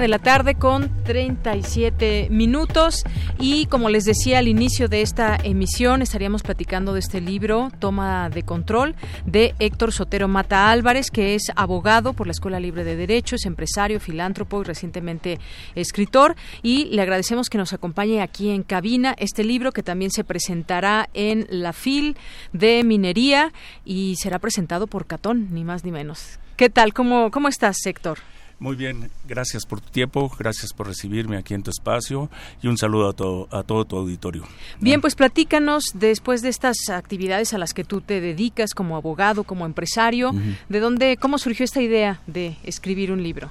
de la tarde con 37 minutos y como les decía al inicio de esta emisión estaríamos platicando de este libro Toma de Control de Héctor Sotero Mata Álvarez que es abogado por la Escuela Libre de Derecho, es empresario, filántropo y recientemente escritor y le agradecemos que nos acompañe aquí en cabina este libro que también se presentará en la FIL de Minería y será presentado por Catón, ni más ni menos. ¿Qué tal? ¿Cómo, cómo estás, Héctor? Muy bien, gracias por tu tiempo, gracias por recibirme aquí en tu espacio y un saludo a todo, a todo tu auditorio. Bien, pues platícanos después de estas actividades a las que tú te dedicas como abogado, como empresario, ¿de dónde, cómo surgió esta idea de escribir un libro?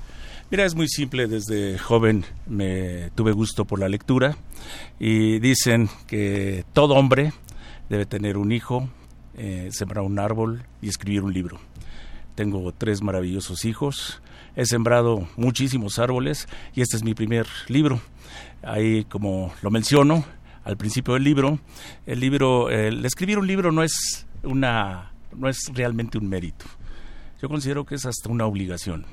Mira, es muy simple, desde joven me tuve gusto por la lectura y dicen que todo hombre debe tener un hijo, eh, sembrar un árbol y escribir un libro. Tengo tres maravillosos hijos, he sembrado muchísimos árboles y este es mi primer libro. Ahí, como lo menciono al principio del libro, el libro, el escribir un libro no es una, no es realmente un mérito. Yo considero que es hasta una obligación,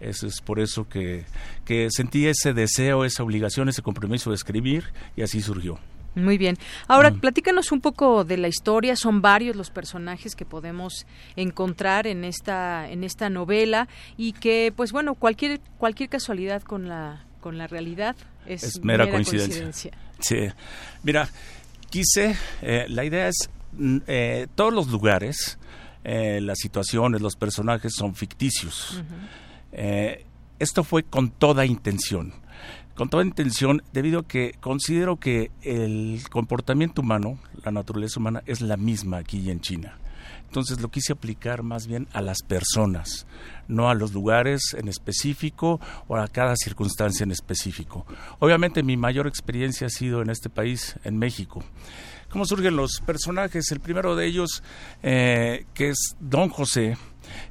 Eso es por eso que, que sentí ese deseo, esa obligación, ese compromiso de escribir y así surgió. Muy bien. Ahora, mm. platícanos un poco de la historia. Son varios los personajes que podemos encontrar en esta en esta novela y que, pues bueno, cualquier cualquier casualidad con la con la realidad es, mera, coincidencia. Sí. Mira, quise, eh, la idea es mm, eh, todos los lugares, eh, las situaciones, los personajes son ficticios. esto fue con toda intención con toda intención, debido a que considero que el comportamiento humano, la naturaleza humana, es la misma aquí y en China. Entonces lo quise aplicar más bien a las personas, no a los lugares en específico o a cada circunstancia en específico. Obviamente mi mayor experiencia ha sido en este país, en México. ¿Cómo surgen los personajes? El primero de ellos, eh, que es Don José,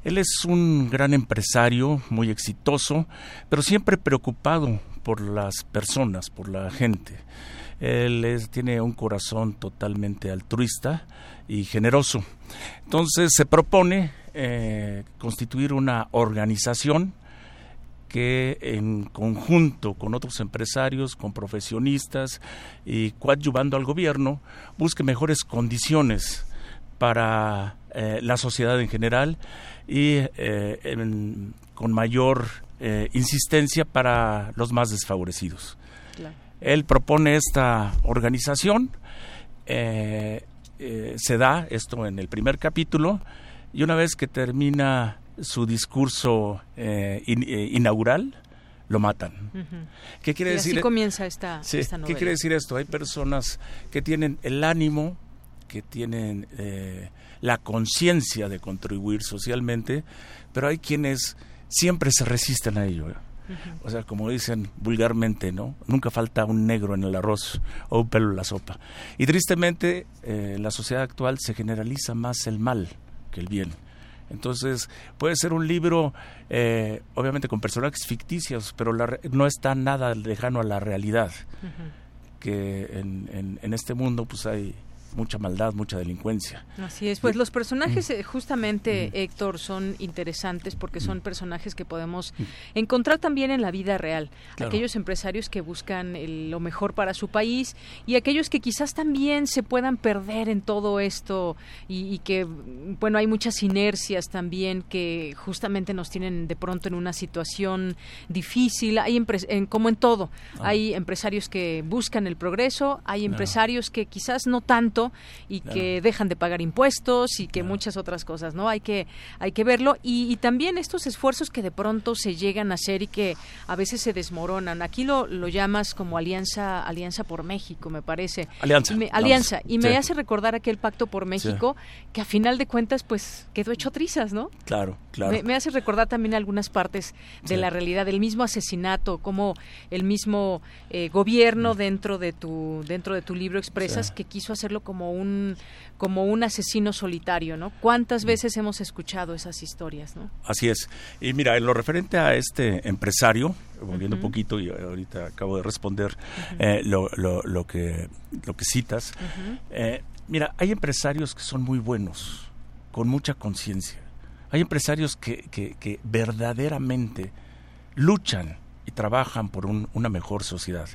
él es un gran empresario, muy exitoso, pero siempre preocupado por las personas, por la gente. Él tiene un corazón totalmente altruista y generoso. Entonces se propone eh, constituir una organización que en conjunto con otros empresarios, con profesionistas y coadyuvando al gobierno, busque mejores condiciones para eh, la sociedad en general y eh, con mayor eh, insistencia para los más desfavorecidos. Él propone esta organización, eh, eh, se da esto en el primer capítulo, y una vez que termina su discurso inaugural, lo matan. ¿Qué quiere decir? Así comienza esta, ¿Qué quiere decir esto? Hay personas que tienen el ánimo, que tienen la conciencia de contribuir socialmente, pero hay quienes siempre se resisten a ello. ¿eh? O sea, como dicen vulgarmente, ¿no? Nunca falta un negro en el arroz o un pelo en la sopa. Y tristemente, eh, la sociedad actual se generaliza más el mal que el bien. Entonces, puede ser un libro, eh, obviamente con personajes ficticios, pero no está nada lejano a la realidad. Que en, en, este mundo, pues hay mucha maldad, mucha delincuencia. Así es, pues los personajes, eh, justamente, Héctor, son interesantes porque son personajes que podemos encontrar también en la vida real. Aquellos empresarios que buscan lo mejor para su país y aquellos que quizás también se puedan perder en todo esto y, que, bueno, hay muchas inercias también que justamente nos tienen de pronto en una situación difícil. Hay en, como en todo, ah. hay empresarios que buscan el progreso, hay empresarios que quizás no tanto y que dejan de pagar impuestos y que muchas otras cosas, ¿no? Hay que hay que verlo y, también estos esfuerzos que de pronto se llegan a hacer y que a veces se desmoronan. Aquí lo, lo llamas como alianza alianza por México, me parece. Alianza. Y me, alianza y me hace recordar aquel pacto por México que a final de cuentas pues quedó hecho trizas, ¿no? Claro, claro. Me, hace recordar también algunas partes de la realidad, el mismo asesinato, como el mismo eh, gobierno mm. dentro de tu dentro de tu libro expresas que quiso hacerlo como como un como un asesino solitario, ¿no? ¿Cuántas mm. veces hemos escuchado esas historias, no? Así es. Y mira, en lo referente a este empresario, volviendo un poquito y ahorita acabo de responder eh, lo, lo, que lo que citas. Eh, mira, hay empresarios que son muy buenos, con mucha conciencia. Hay empresarios que, que, verdaderamente luchan y trabajan por una mejor sociedad.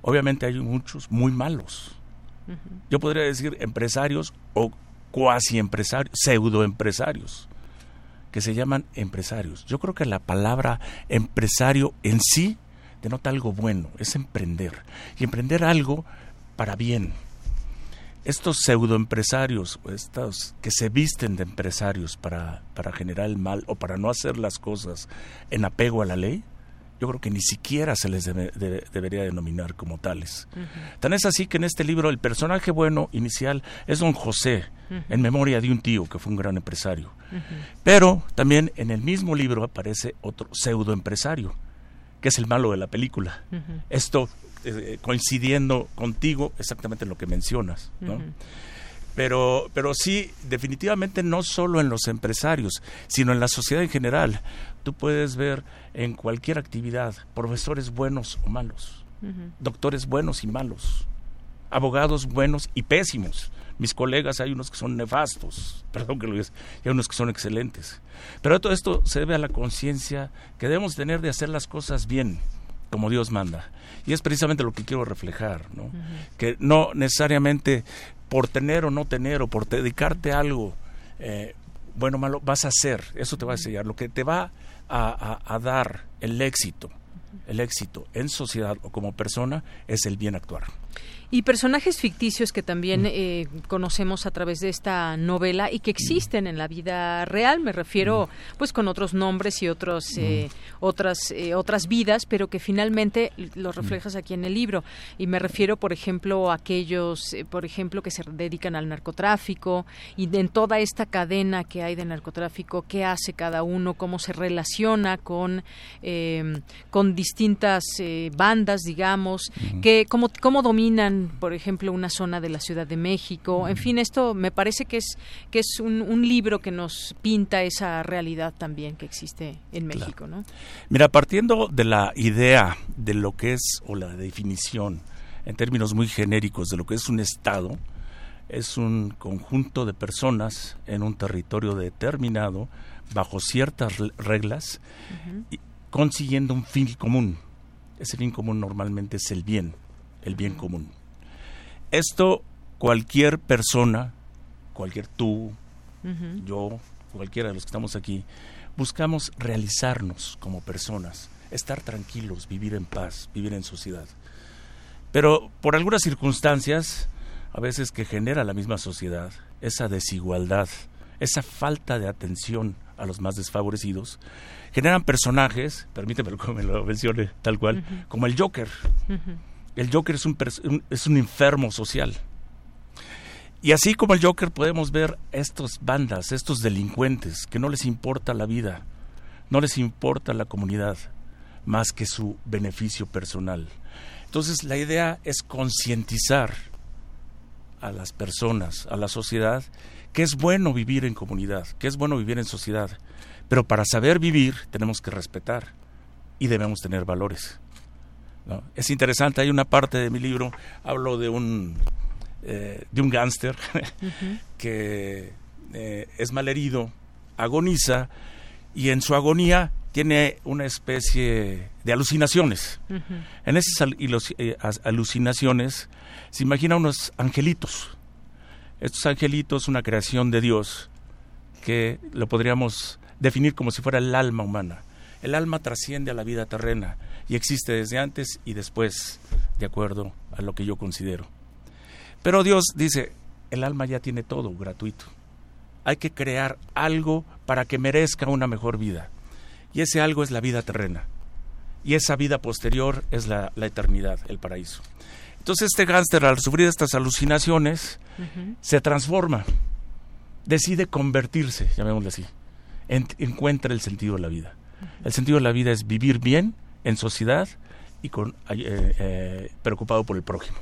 Obviamente hay muchos muy malos, yo podría decir empresarios o cuasi empresarios, pseudo empresarios, que se llaman empresarios. Yo creo que la palabra empresario en sí denota algo bueno, es emprender. Y emprender algo para bien. Estos pseudoempresarios, estos que se visten de empresarios para, para generar el mal o para no hacer las cosas en apego a la ley, yo creo que ni siquiera se les debería denominar como tales. Tan es así que en este libro el personaje bueno inicial es don José, en memoria de un tío que fue un gran empresario. Pero también en el mismo libro aparece otro pseudo empresario, que es el malo de la película. Esto eh, coincidiendo contigo exactamente lo que mencionas. Pero, pero sí, definitivamente no solo en los empresarios, sino en la sociedad en general. Tú puedes ver en cualquier actividad profesores buenos o malos, doctores buenos y malos, abogados buenos y pésimos. mis colegas hay unos que son nefastos, <laughs> perdón que lo diga, y hay unos que son excelentes. Pero todo esto se debe a la conciencia que debemos tener de hacer las cosas bien, como Dios manda. Y es precisamente lo que quiero reflejar, ¿no? Que no necesariamente por tener o no tener, o por dedicarte a algo, eh, bueno o malo, vas a hacer, eso te va a enseñar. Lo que te va a dar el éxito, el éxito en sociedad o como persona es el bien actuar. Y personajes ficticios que también eh, conocemos a través de esta novela y que existen en la vida real, me refiero pues con otros nombres y otros eh, otras eh, otras vidas, pero que finalmente los reflejas aquí en el libro. Y me refiero, por ejemplo, a aquellos, por ejemplo, que se dedican al narcotráfico y en toda esta cadena que hay de narcotráfico, qué hace cada uno, cómo se relaciona con con distintas bandas, digamos, que cómo cómo dominan por ejemplo, una zona de la Ciudad de México. En fin, esto me parece que es que es un, libro que nos pinta esa realidad también que existe en México, ¿no? Mira, partiendo de la idea de lo que es o la definición en términos muy genéricos de lo que es un estado, es un conjunto de personas en un territorio determinado bajo ciertas reglas y consiguiendo un fin común. Ese fin común normalmente es el bien, el bien común. Esto cualquier persona, cualquier tú, yo, cualquiera de los que estamos aquí, buscamos realizarnos como personas, estar tranquilos, vivir en paz, vivir en sociedad. Pero por algunas circunstancias, a veces que genera la misma sociedad, esa desigualdad, esa falta de atención a los más desfavorecidos, generan personajes, permíteme <laughs> que me lo mencione tal cual, como el Joker. El Joker es un, es un enfermo social. Y así como el Joker podemos ver estas bandas, estos delincuentes, que no les importa la vida, no les importa la comunidad, más que su beneficio personal. Entonces la idea es concientizar a las personas, a la sociedad, que es bueno vivir en comunidad, que es bueno vivir en sociedad, pero para saber vivir tenemos que respetar y debemos tener valores. Es interesante, hay una parte de mi libro, hablo de un, eh, de un gángster <laughs> que eh, es malherido, agoniza y en su agonía tiene una especie de alucinaciones. En esas eh, alucinaciones se imagina unos angelitos. Estos angelitos, una creación de Dios, que lo podríamos definir como si fuera el alma humana. El alma trasciende a la vida terrena y existe desde antes y después, de acuerdo a lo que yo considero. Pero Dios dice, el alma ya tiene todo gratuito. Hay que crear algo para que merezca una mejor vida. Y ese algo es la vida terrena. Y esa vida posterior es la, eternidad, el paraíso. Entonces este gánster al sufrir estas alucinaciones se transforma, decide convertirse, llamémosle así, encuentra el sentido de la vida. El sentido de la vida es vivir bien en sociedad y con, eh, eh, preocupado por el prójimo.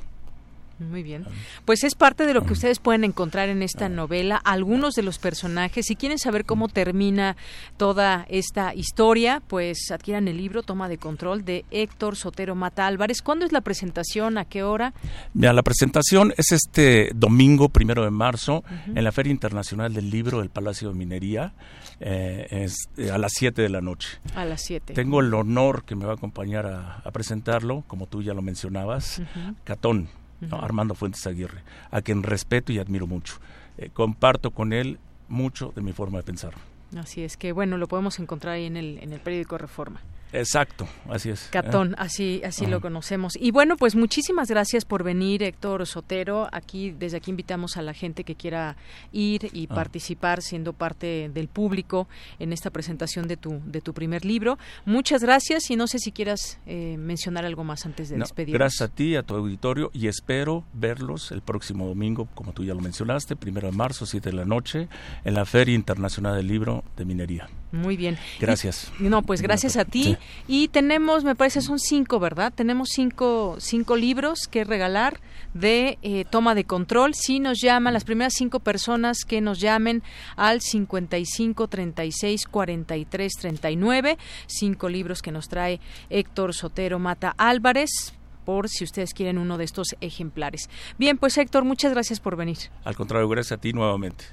Muy bien. Pues es parte de lo que ustedes pueden encontrar en esta novela, algunos de los personajes. Si quieren saber cómo termina toda esta historia, pues adquieran el libro Toma de Control de Héctor Sotero Mata Álvarez. ¿Cuándo es la presentación? ¿A qué hora? Mira, la presentación es este domingo, primero de marzo, en la Feria Internacional del Libro del Palacio de Minería. Eh, es eh, a las 7 de la noche. A las 7. Tengo el honor que me va a acompañar a, presentarlo, como tú ya lo mencionabas, Catón, Armando Fuentes Aguirre, a quien respeto y admiro mucho. Eh, comparto con él mucho de mi forma de pensar. Así es que, bueno, lo podemos encontrar ahí en el, en el periódico Reforma. Exacto, así es. Catón, así, así lo conocemos. Y bueno, pues muchísimas gracias por venir, Héctor Sotero. Aquí, desde aquí invitamos a la gente que quiera ir y ah. participar siendo parte del público en esta presentación de tu, de tu primer libro. Muchas gracias y no sé si quieras eh, mencionar algo más antes de despedirnos. Gracias a ti, a tu auditorio y espero verlos el próximo domingo, como tú ya lo mencionaste, primero de marzo, siete de la noche, en la Feria Internacional del Libro de Minería. Muy bien. Gracias. no, pues gracias a ti. Y tenemos, me parece, son cinco, ¿verdad? Tenemos cinco, cinco libros que regalar de eh, toma de control. Si nos llaman, las primeras cinco personas que nos llamen al 55 36 43 39, cinco libros que nos trae Héctor Sotero Mata Álvarez por si ustedes quieren uno de estos ejemplares. Bien, pues Héctor, muchas gracias por venir. Al contrario, gracias a ti nuevamente.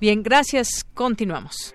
Bien, gracias. Continuamos.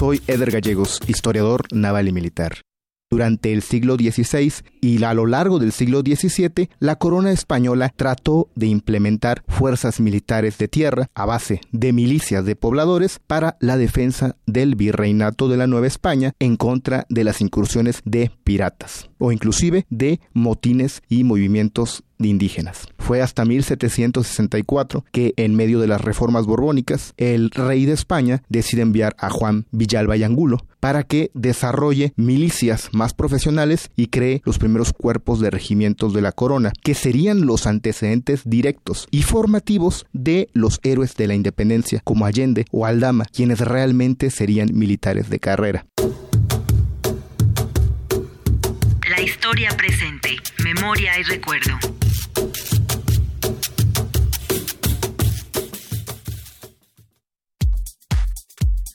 Soy Eder Gallegos, historiador naval y militar. Durante el siglo XVI y a lo largo del siglo XVII, la corona española trató de implementar fuerzas militares de tierra a base de milicias de pobladores para la defensa del virreinato de la Nueva España en contra de las incursiones de piratas o inclusive de motines y movimientos de indígenas. Fue hasta 1764 que, en medio de las reformas borbónicas, el rey de España decide enviar a Juan Villalba y Angulo para que desarrolle milicias más profesionales y cree los primeros cuerpos de regimientos de la corona, que serían los antecedentes directos y formativos de los héroes de la independencia, como Allende o Aldama, quienes realmente serían militares de carrera. La historia presente, memoria y recuerdo.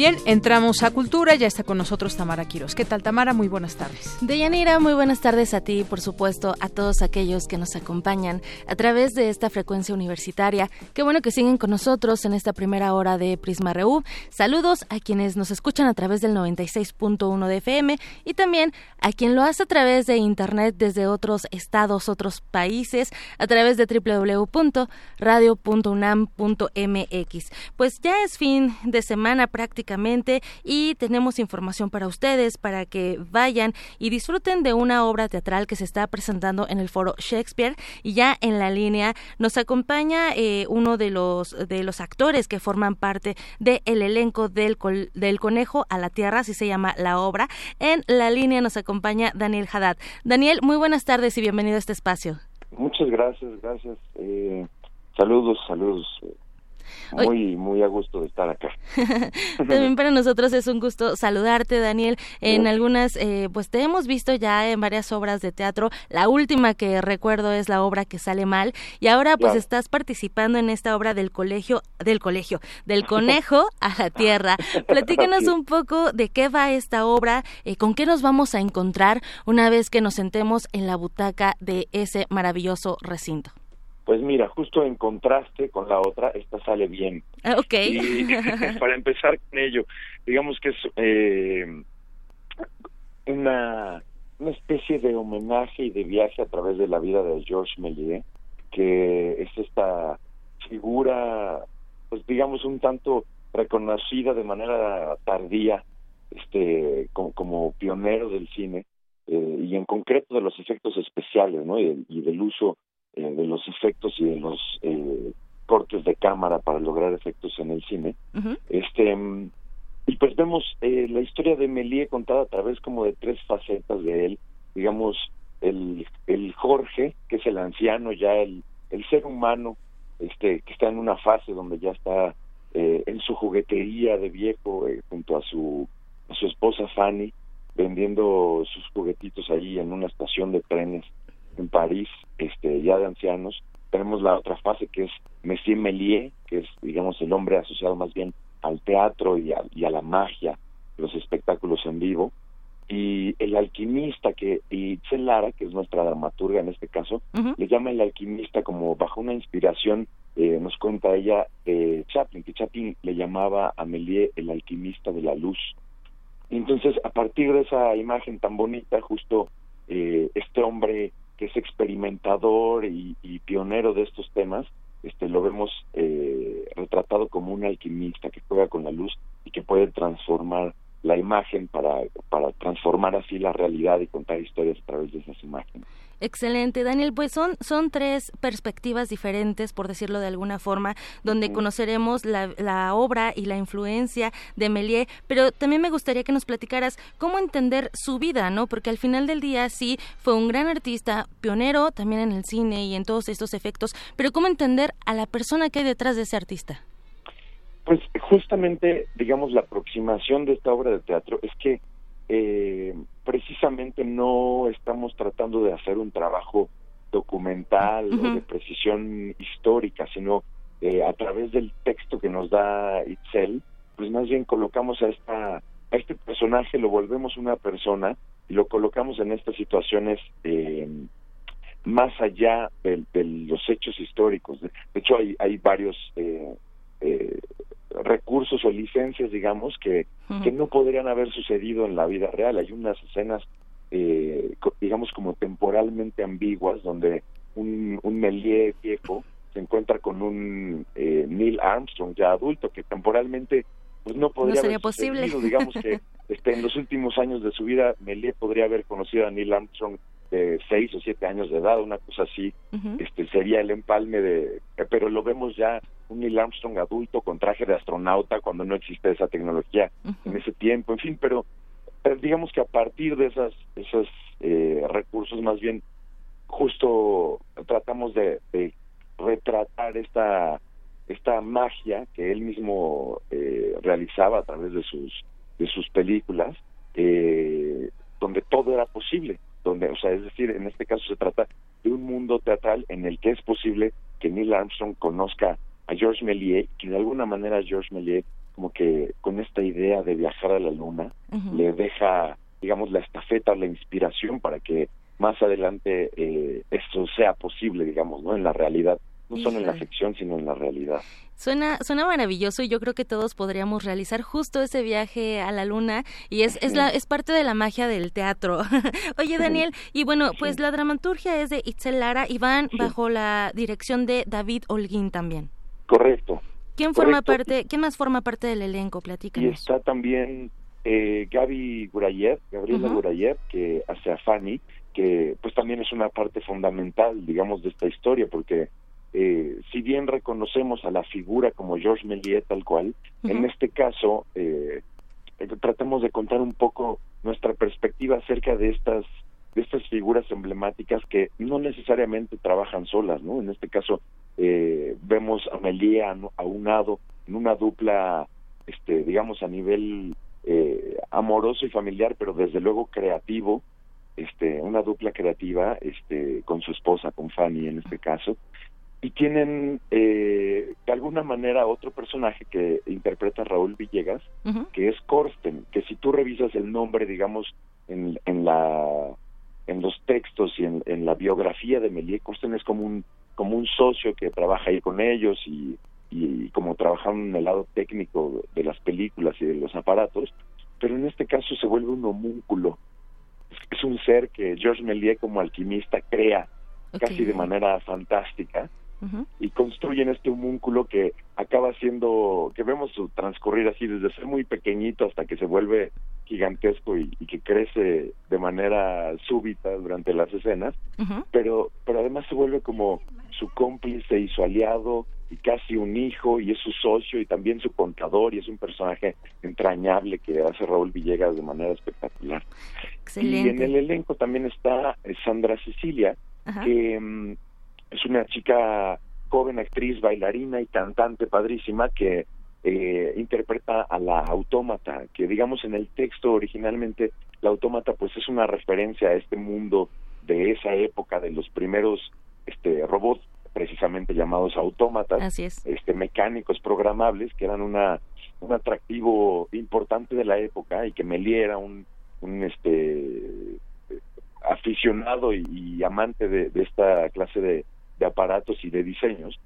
Bien, entramos a Cultura, ya está con nosotros Tamara Quiros. ¿Qué tal, Tamara? Muy buenas tardes. Deyanira, muy buenas tardes a ti, por supuesto, a todos aquellos que nos acompañan a través de esta frecuencia universitaria. Qué bueno que siguen con nosotros en esta primera hora de Prisma RU. Saludos a quienes nos escuchan a través del 96.1 de FM y también a quien lo hace a través de Internet desde otros estados, otros países, a través de www.radio.unam.mx. Pues ya es fin de semana prácticamente y tenemos información para ustedes para que vayan y disfruten de una obra teatral que se está presentando en el foro Shakespeare y ya en la línea nos acompaña eh, uno de los de los actores que forman parte del elenco del, del Conejo a la Tierra, así se llama la obra. En la línea nos acompaña Daniel Haddad. Daniel, muy buenas tardes y bienvenido a este espacio. Muchas gracias, gracias. Eh, saludos, saludos. Muy, muy a gusto de estar acá. <laughs> También para nosotros es un gusto saludarte, Daniel. En algunas, eh, pues te hemos visto ya en varias obras de teatro. La última que recuerdo es la obra que sale mal. Y ahora, pues estás participando en esta obra del colegio, del colegio, del <laughs> conejo a la tierra. <laughs> Platícanos un poco de qué va esta obra, eh, con qué nos vamos a encontrar una vez que nos sentemos en la butaca de ese maravilloso recinto. Pues mira, justo en contraste con la otra, esta sale bien. Ah, ok. Y <laughs> para empezar con ello, digamos que es eh, una, una especie de homenaje y de viaje a través de la vida de Georges Méliès, que es esta figura, pues digamos, un tanto reconocida de manera tardía este como, como pionero del cine eh, y en concreto de los efectos especiales ¿no? y, y del uso eh, de los efectos y de los eh, cortes de cámara para lograr efectos en el cine. Este y pues vemos eh, la historia de Melie contada a través como de tres facetas de él, digamos el, el Jorge, que es el anciano, ya el, el ser humano, este que está en una fase donde ya está en su juguetería de viejo junto a su a su esposa Fanny vendiendo sus juguetitos allí en una estación de trenes en París, este, ya de ancianos. Tenemos la otra fase que es Messier Méliès, que es, digamos, el hombre asociado más bien al teatro y a, y a la magia, los espectáculos en vivo. Y el alquimista, que y Lara, que es nuestra dramaturga en este caso, le llama el alquimista como bajo una inspiración, eh, nos cuenta ella, de Chaplin, que Chaplin le llamaba a Méliès el alquimista de la luz. Entonces, a partir de esa imagen tan bonita, justo eh, este hombre que es experimentador y, pionero de estos temas, este lo vemos eh, retratado como un alquimista que juega con la luz y que puede transformar la imagen para, para transformar así la realidad y contar historias a través de esas imágenes. Excelente, Daniel. Pues son, son tres perspectivas diferentes, por decirlo de alguna forma, donde conoceremos la, la, obra y la influencia de Méliès, pero también me gustaría que nos platicaras cómo entender su vida, ¿no? Porque al final del día sí fue un gran artista, pionero también en el cine y en todos estos efectos, pero cómo entender a la persona que hay detrás de ese artista. Pues justamente, digamos, la aproximación de esta obra de teatro es que eh, precisamente no estamos tratando de hacer un trabajo documental o de precisión histórica, sino eh, a través del texto que nos da Itzel, pues más bien colocamos a esta a este personaje, lo volvemos una persona y lo colocamos en estas situaciones eh, más allá de, los hechos históricos. De, hecho, hay, hay varios eh, eh, recursos o licencias, digamos, que, que no podrían haber sucedido en la vida real. Hay unas escenas, eh, digamos, como temporalmente ambiguas, donde un, un Méliès viejo se encuentra con un eh, Neil Armstrong ya adulto, que temporalmente pues no podría sería posible. Digamos que <laughs> este, en los últimos años de su vida, Méliès podría haber conocido a Neil Armstrong de seis o siete años de edad, una cosa así, este sería el empalme de, pero lo vemos ya un Neil Armstrong adulto con traje de astronauta cuando no existe esa tecnología en ese tiempo, en fin, pero, digamos que a partir de esas esos eh, recursos más bien justo tratamos de, retratar esta esta magia que él mismo eh, realizaba a través de sus de sus películas eh, donde todo era posible donde, o sea, es decir, en este caso se trata de un mundo teatral en el que es posible que Neil Armstrong conozca a Georges Méliès, que de alguna manera Georges Méliès, como que con esta idea de viajar a la luna, le deja, digamos, la estafeta, la inspiración para que más adelante eh, esto sea posible, digamos, ¿no? En la realidad no solo en la ficción, sino en la realidad. Suena, suena maravilloso y yo creo que todos podríamos realizar justo ese viaje a la luna y es, es, la, es parte de la magia del teatro. <laughs> Oye, Daniel, y bueno, pues la dramaturgia es de Itzel Lara y van bajo la dirección de David Holguín también. Correcto. ¿Quién forma parte, quién más forma parte del elenco? Platícanos. Y está también eh, Gaby Gurayev, Gabriela Gurayev, que hace a Fanny, que pues también es una parte fundamental, digamos, de esta historia, porque eh, si bien reconocemos a la figura como George Méliès tal cual, en este caso eh, tratamos de contar un poco nuestra perspectiva acerca de estas de estas figuras emblemáticas que no necesariamente trabajan solas, ¿no? En este caso eh, vemos a Méliès aunado en una dupla, este, digamos a nivel eh, amoroso y familiar, pero desde luego creativo, este, una dupla creativa, este, con su esposa, con Fanny en este caso, y tienen eh, de alguna manera otro personaje que interpreta Raúl Villegas, que es Corsten, que si tú revisas el nombre, digamos, en, en la en los textos y en, en la biografía de Méliès, Corsten es como un como un socio que trabaja ahí con ellos y, y como trabajan en el lado técnico de las películas y de los aparatos, pero en este caso se vuelve un homúnculo. Es, un ser que Georges Méliès como alquimista crea casi de manera fantástica y construyen este homúnculo que acaba siendo, que vemos transcurrir así desde ser muy pequeñito hasta que se vuelve gigantesco y, que crece de manera súbita durante las escenas, pero, pero además se vuelve como su cómplice y su aliado y casi un hijo y es su socio y también su contador y es un personaje entrañable que hace Raúl Villegas de manera espectacular. Y en el elenco también está Sandra Cecilia, que mm, es una chica joven actriz, bailarina y cantante padrísima que eh, interpreta a la autómata, que digamos en el texto originalmente la autómata pues es una referencia a este mundo de esa época de los primeros este robots precisamente llamados autómatas, este mecánicos programables que eran una un atractivo importante de la época y que Méliès era un, un este aficionado y, amante de, esta clase de, de aparatos y de diseños.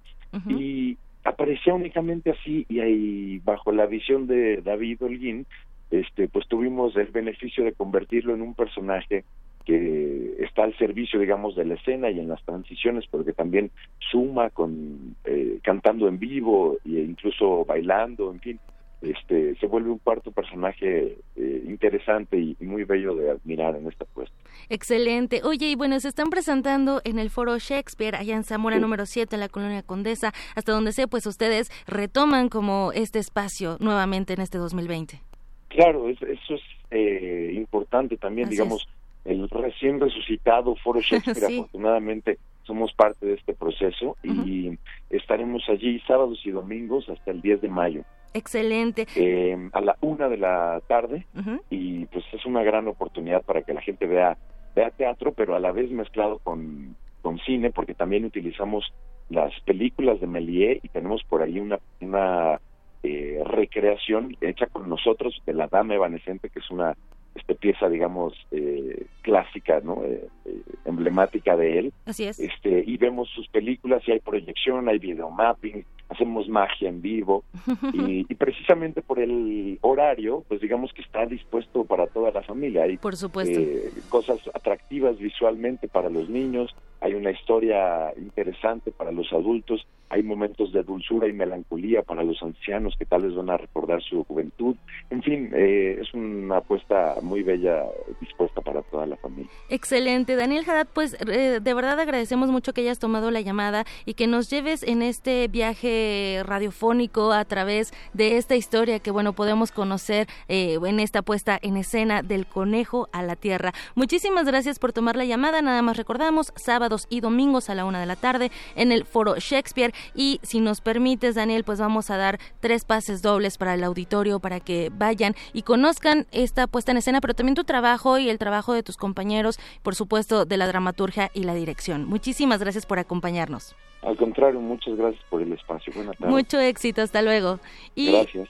Y aparecía únicamente así y ahí bajo la visión de David Holguín, este, pues tuvimos el beneficio de convertirlo en un personaje que está al servicio, digamos, de la escena y en las transiciones, porque también suma con eh, cantando en vivo e incluso bailando, en fin. este se vuelve un cuarto personaje eh, interesante y, muy bello de admirar en esta puesta. Excelente. Oye, y bueno, se están presentando en el foro Shakespeare, allá en Zamora número 7, en la colonia Condesa, hasta donde sé, pues ustedes retoman como este espacio nuevamente en este 2020. Claro, eso es eh, importante también, digamos, el recién resucitado foro <laughs> Shakespeare, afortunadamente somos parte de este proceso y estaremos allí sábados y domingos hasta el 10 de mayo. Excelente. Eh, a la una de la tarde y pues es una gran oportunidad para que la gente vea vea teatro, pero a la vez mezclado con, con cine, porque también utilizamos las películas de Méliès y tenemos por ahí una, una eh, recreación hecha con nosotros de La Dama Evanescente, que es una esta pieza, digamos, eh, clásica, ¿no? Eh, eh, emblemática de él. Así es. Este, y vemos sus películas y hay proyección, hay videomapping, hacemos magia en vivo <laughs> y, precisamente por el horario, pues digamos que está dispuesto para toda la familia. Hay por supuesto. cosas atractivas visualmente para los niños, hay una historia interesante para los adultos, hay momentos de dulzura y melancolía para los ancianos que tal vez van a recordar su juventud. En fin, es una apuesta muy bella dispuesta para toda la familia. Excelente, Daniel Haddad, pues eh, de verdad agradecemos mucho que hayas tomado la llamada y que nos lleves en este viaje radiofónico a través de esta historia que bueno podemos conocer eh, en esta puesta en escena del conejo a la tierra. Muchísimas gracias por tomar la llamada. Nada más recordamos sábados y domingos a la una de la tarde en el Foro Shakespeare y si nos permites Daniel pues vamos a dar tres pases dobles para el auditorio para que vayan y conozcan esta puesta en escena pero también tu trabajo y el trabajo de tus compañeros, por supuesto, de la dramaturgia y la dirección. Muchísimas gracias por acompañarnos. Al contrario, muchas gracias por el espacio. Buenas tardes. Mucho éxito, hasta luego. Y, gracias.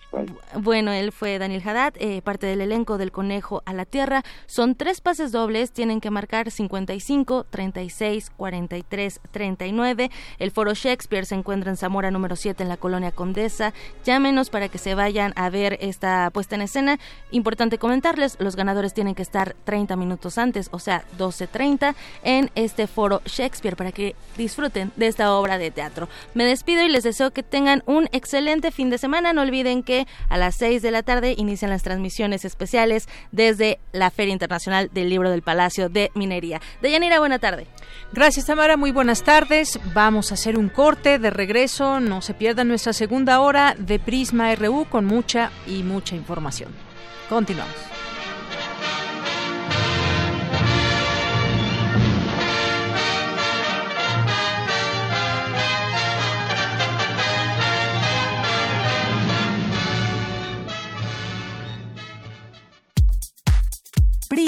Bueno, él fue Daniel Haddad, eh, parte del elenco del Conejo a la Tierra. Son tres pases dobles, tienen que marcar 55, 36, 43, 39. El Foro Shakespeare se encuentra en Zamora número 7 en la colonia Condesa. Llámenos para que se vayan a ver esta puesta en escena. Importante comentarles, los ganadores tienen que estar 30 minutos antes, o sea, 12.30 en este Foro Shakespeare para que disfruten de esta obra de teatro. Me despido y les deseo que tengan un excelente fin de semana. No olviden que a las 6 de la tarde inician las transmisiones especiales desde la Feria Internacional del Libro del Palacio de Minería. Deyanira, buena tarde. Gracias, Tamara. Muy buenas tardes. Vamos a hacer un corte de regreso. No se pierdan nuestra segunda hora de Prisma RU con mucha y mucha información. Continuamos.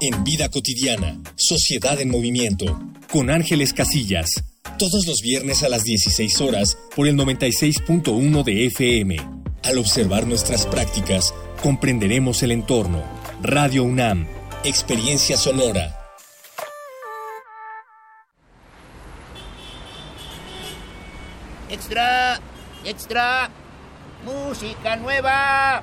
en Vida Cotidiana, Sociedad en Movimiento, con Ángeles Casillas, todos los viernes a las 16 horas por el 96.1 de FM. Al observar nuestras prácticas, comprenderemos el entorno. Radio UNAM, Experiencia Sonora. Extra, extra, música nueva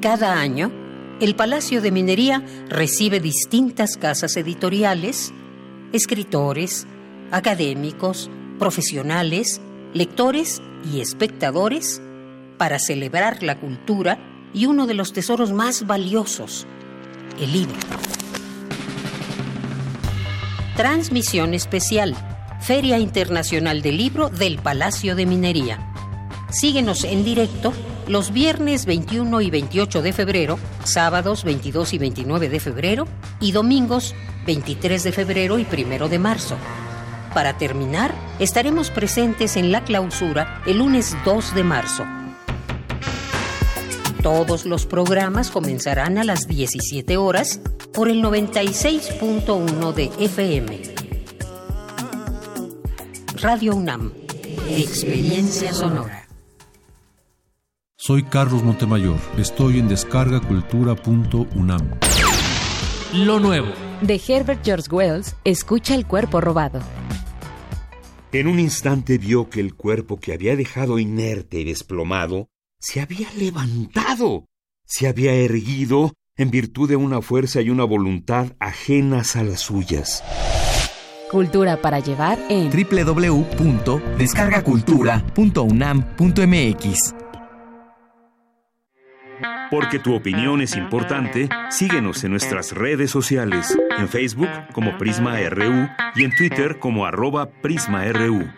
Cada año, el Palacio de Minería recibe distintas casas editoriales, escritores, académicos, profesionales, lectores y espectadores para celebrar la cultura y uno de los tesoros más valiosos, el libro. Transmisión especial, Feria Internacional del Libro del Palacio de Minería. Síguenos en directo los viernes 21 y 28 de febrero, sábados 22 y 29 de febrero y domingos 23 de febrero y 1 de marzo. Para terminar, estaremos presentes en la clausura el lunes 2 de marzo. Todos los programas comenzarán a las 17 horas por el 96.1 de FM. Radio UNAM. Experiencia sonora. Soy Carlos Montemayor. Estoy en descargacultura.unam. Lo nuevo. De Herbert George Wells, escucha el cuerpo robado. En un instante vio que el cuerpo que había dejado inerte y desplomado se había levantado, se había erguido en virtud de una fuerza y una voluntad ajenas a las suyas. Cultura para llevar en www.descargacultura.unam.mx. Porque tu opinión es importante, síguenos en nuestras redes sociales, en Facebook como Prisma RU y en Twitter como arroba PrismaRU.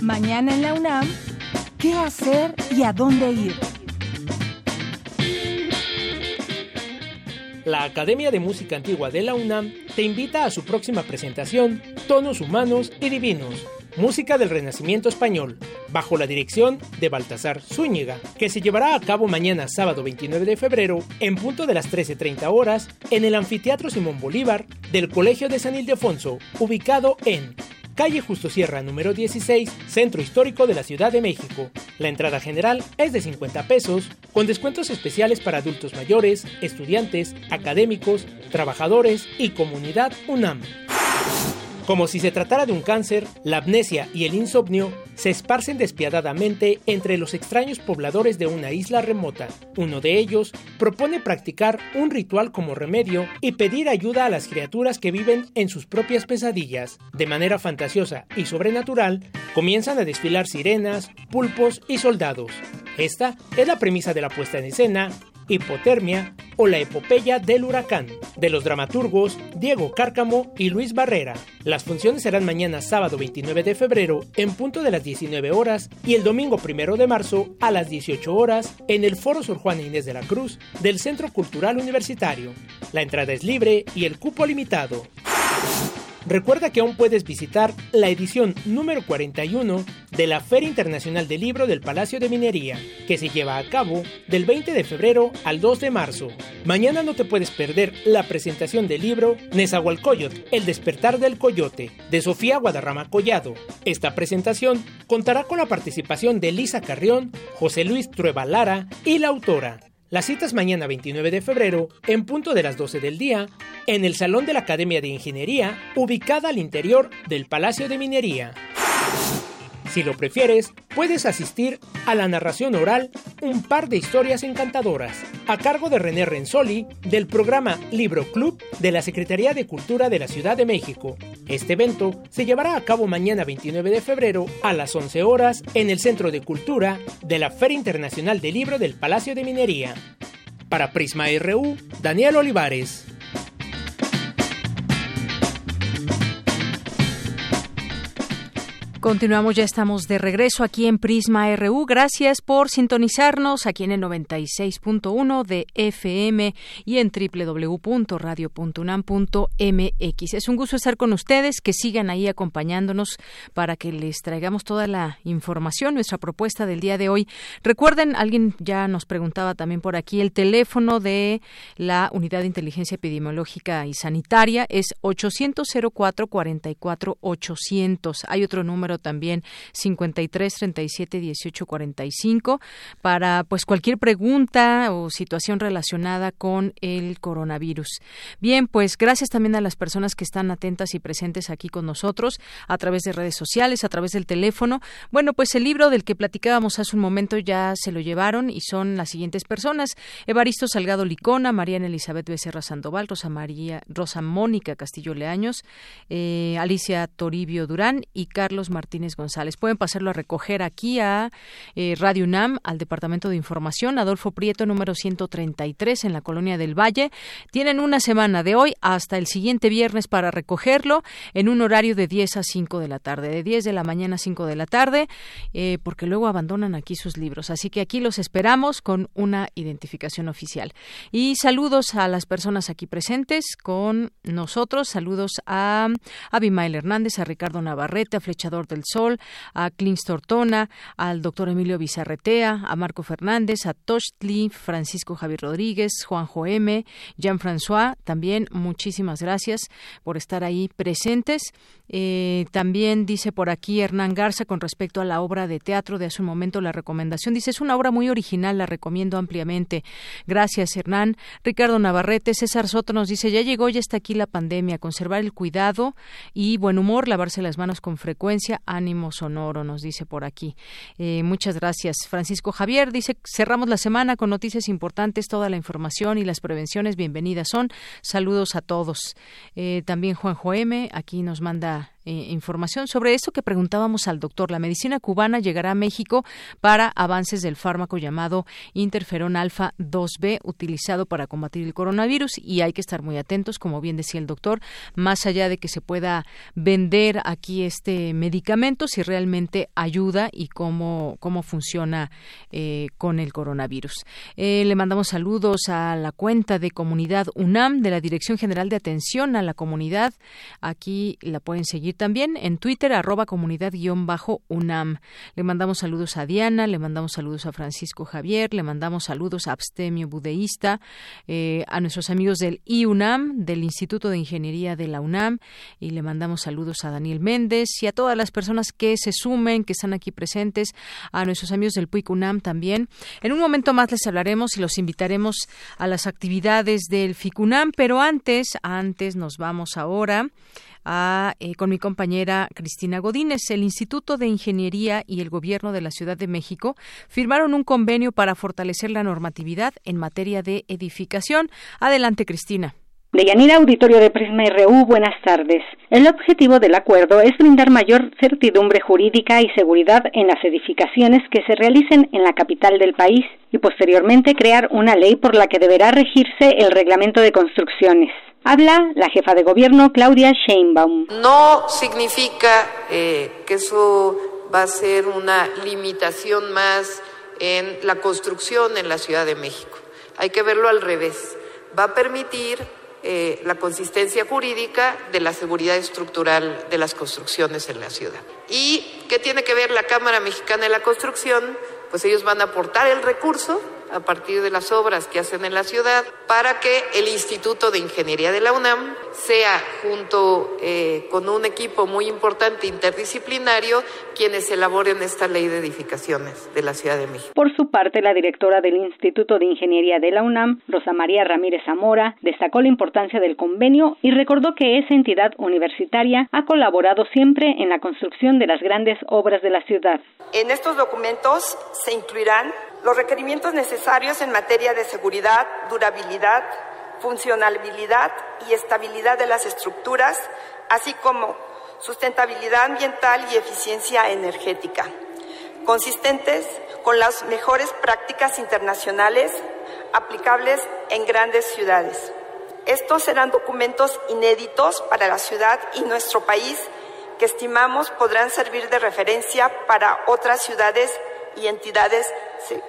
Mañana en la UNAM, ¿qué hacer y a dónde ir? La Academia de Música Antigua de la UNAM te invita a su próxima presentación, Tonos Humanos y Divinos, Música del Renacimiento Español, bajo la dirección de Baltasar Zúñiga, que se llevará a cabo mañana sábado 29 de febrero en punto de las 13.30 horas en el Anfiteatro Simón Bolívar del Colegio de San Ildefonso, ubicado en calle Justo Sierra número 16, Centro Histórico de la Ciudad de México. La entrada general es de 50 pesos, con descuentos especiales para adultos mayores, estudiantes, académicos, trabajadores y comunidad UNAM. Como si se tratara de un cáncer, la amnesia y el insomnio se esparcen despiadadamente entre los extraños pobladores de una isla remota. Uno de ellos propone practicar un ritual como remedio y pedir ayuda a las criaturas que viven en sus propias pesadillas. De manera fantasiosa y sobrenatural, comienzan a desfilar sirenas, pulpos y soldados. Esta es la premisa de la puesta en escena Hipotermia o La epopeya del huracán, de los dramaturgos Diego Cárcamo y Luis Barrera. Las funciones serán mañana sábado 29 de febrero en punto de las 19 horas y el domingo 1 de marzo a las 18 horas en el Foro Sor Juana Inés de la Cruz del Centro Cultural Universitario. La entrada es libre y el cupo limitado. Recuerda que aún puedes visitar la edición número 41 de la Feria Internacional del Libro del Palacio de Minería, que se lleva a cabo del 20 de febrero al 2 de marzo. Mañana no te puedes perder la presentación del libro Nezahualcóyotl, El despertar del coyote, de Sofía Guadarrama Collado. Esta presentación contará con la participación de Lisa Carrión, José Luis Trueba Lara y la autora. Las citas mañana 29 de febrero, en punto de las 12 del día, en el Salón de la Academia de Ingeniería, ubicada al interior del Palacio de Minería. Si lo prefieres, puedes asistir a la narración oral Un par de historias encantadoras, a cargo de René Renzoli del programa Libro Club de la Secretaría de Cultura de la Ciudad de México. Este evento se llevará a cabo mañana 29 de febrero a las 11 horas en el Centro de Cultura de la Feria Internacional del Libro del Palacio de Minería. Para Prisma RU, Daniel Olivares. Continuamos, ya estamos de regreso aquí en Prisma RU. Gracias por sintonizarnos aquí en el 96.1 de FM y en www.radio.unam.mx. Es un gusto estar con ustedes, que sigan ahí acompañándonos para que les traigamos toda la información, nuestra propuesta del día de hoy. Recuerden, alguien ya nos preguntaba también por aquí, el teléfono de la Unidad de Inteligencia Epidemiológica y Sanitaria es 800 04 44 800. Hay otro número también 53 37 18 45 para pues cualquier pregunta o situación relacionada con el coronavirus. Bien, pues gracias también a las personas que están atentas y presentes aquí con nosotros a través de redes sociales, a través del teléfono. Bueno, pues el libro del que platicábamos hace un momento ya se lo llevaron y son las siguientes personas: Evaristo Salgado Licona, Mariana Elizabeth Becerra Sandoval, Rosa María, Rosa Mónica Castillo Leaños, eh, Alicia Toribio Durán y Carlos Martínez González. Pueden pasarlo a recoger aquí a eh, Radio UNAM, al Departamento de Información, Adolfo Prieto, número 133, en la Colonia del Valle. Tienen una semana de hoy hasta el siguiente viernes para recogerlo en un horario de 10 a 5 de la tarde, de 10 de la mañana a 5 de la tarde, eh, porque luego abandonan aquí sus libros. Así que aquí los esperamos con una identificación oficial. Y saludos a las personas aquí presentes con nosotros. Saludos a Abimael Hernández, a Ricardo Navarrete, a Flechador del Sol, a Clins Tortona, al doctor Emilio Bizarretea, a Marco Fernández, a Tochtli, Francisco Javier Rodríguez, Juanjo M, Jean-François, también muchísimas gracias por estar ahí presentes. Eh, también dice por aquí Hernán Garza con respecto a la obra de teatro de hace un momento, la recomendación. Dice, es una obra muy original, la recomiendo ampliamente. Gracias, Hernán. Ricardo Navarrete, César Soto nos dice, ya llegó, ya está aquí la pandemia, conservar el cuidado y buen humor, lavarse las manos con frecuencia, ánimo sonoro, nos dice por aquí. Eh, muchas gracias. Francisco Javier dice, cerramos la semana con noticias importantes, toda la información y las prevenciones bienvenidas son. Saludos a todos. Eh, también Juan M aquí nos manda eh, información sobre esto que preguntábamos al doctor. La medicina cubana llegará a México para avances del fármaco llamado interferón alfa 2B utilizado para combatir el coronavirus y hay que estar muy atentos, como bien decía el doctor, más allá de que se pueda vender aquí este medicamento, si realmente ayuda y cómo, cómo funciona eh, con el coronavirus. Eh, le mandamos saludos a la cuenta de comunidad UNAM de la Dirección General de Atención a la Comunidad. Aquí la pueden seguir también en Twitter, arroba comunidad-UNAM. Le mandamos saludos a Diana, le mandamos saludos a Francisco Javier, le mandamos saludos a Abstemio Budeísta, eh, a nuestros amigos del IUNAM, del Instituto de Ingeniería de la UNAM, y le mandamos saludos a Daniel Méndez y a todas las personas que se sumen, que están aquí presentes, a nuestros amigos del PUIC UNAM también. En un momento más les hablaremos y los invitaremos a las actividades del FICUNAM, pero antes, antes nos vamos ahora eh, con mi compañera Cristina Godínez. El Instituto de Ingeniería y el Gobierno de la Ciudad de México firmaron un convenio para fortalecer la normatividad en materia de edificación. Adelante, Cristina. Deyanira Auditorio de Prisma RU, buenas tardes. El objetivo del acuerdo es brindar mayor certidumbre jurídica y seguridad en las edificaciones que se realicen en la capital del país y posteriormente crear una ley por la que deberá regirse el reglamento de construcciones. Habla la jefa de gobierno Claudia Sheinbaum. No significa eh, que eso va a ser una limitación más en la construcción en la Ciudad de México. Hay que verlo al revés. Va a permitir eh, la consistencia jurídica de la seguridad estructural de las construcciones en la ciudad. ¿Y qué tiene que ver la Cámara Mexicana de la Construcción? Pues ellos van a aportar el recurso a partir de las obras que hacen en la ciudad para que el Instituto de Ingeniería de la UNAM sea junto eh, con un equipo muy importante interdisciplinario quienes elaboren esta ley de edificaciones de la Ciudad de México. Por su parte, la directora del Instituto de Ingeniería de la UNAM, Rosa María Ramírez Zamora, destacó la importancia del convenio y recordó que esa entidad universitaria ha colaborado siempre en la construcción de las grandes obras de la ciudad. En estos documentos se incluirán los requerimientos necesarios en materia de seguridad, durabilidad, funcionalidad y estabilidad de las estructuras, así como sustentabilidad ambiental y eficiencia energética, consistentes con las mejores prácticas internacionales aplicables en grandes ciudades. Estos serán documentos inéditos para la ciudad y nuestro país que estimamos podrán servir de referencia para otras ciudades y entidades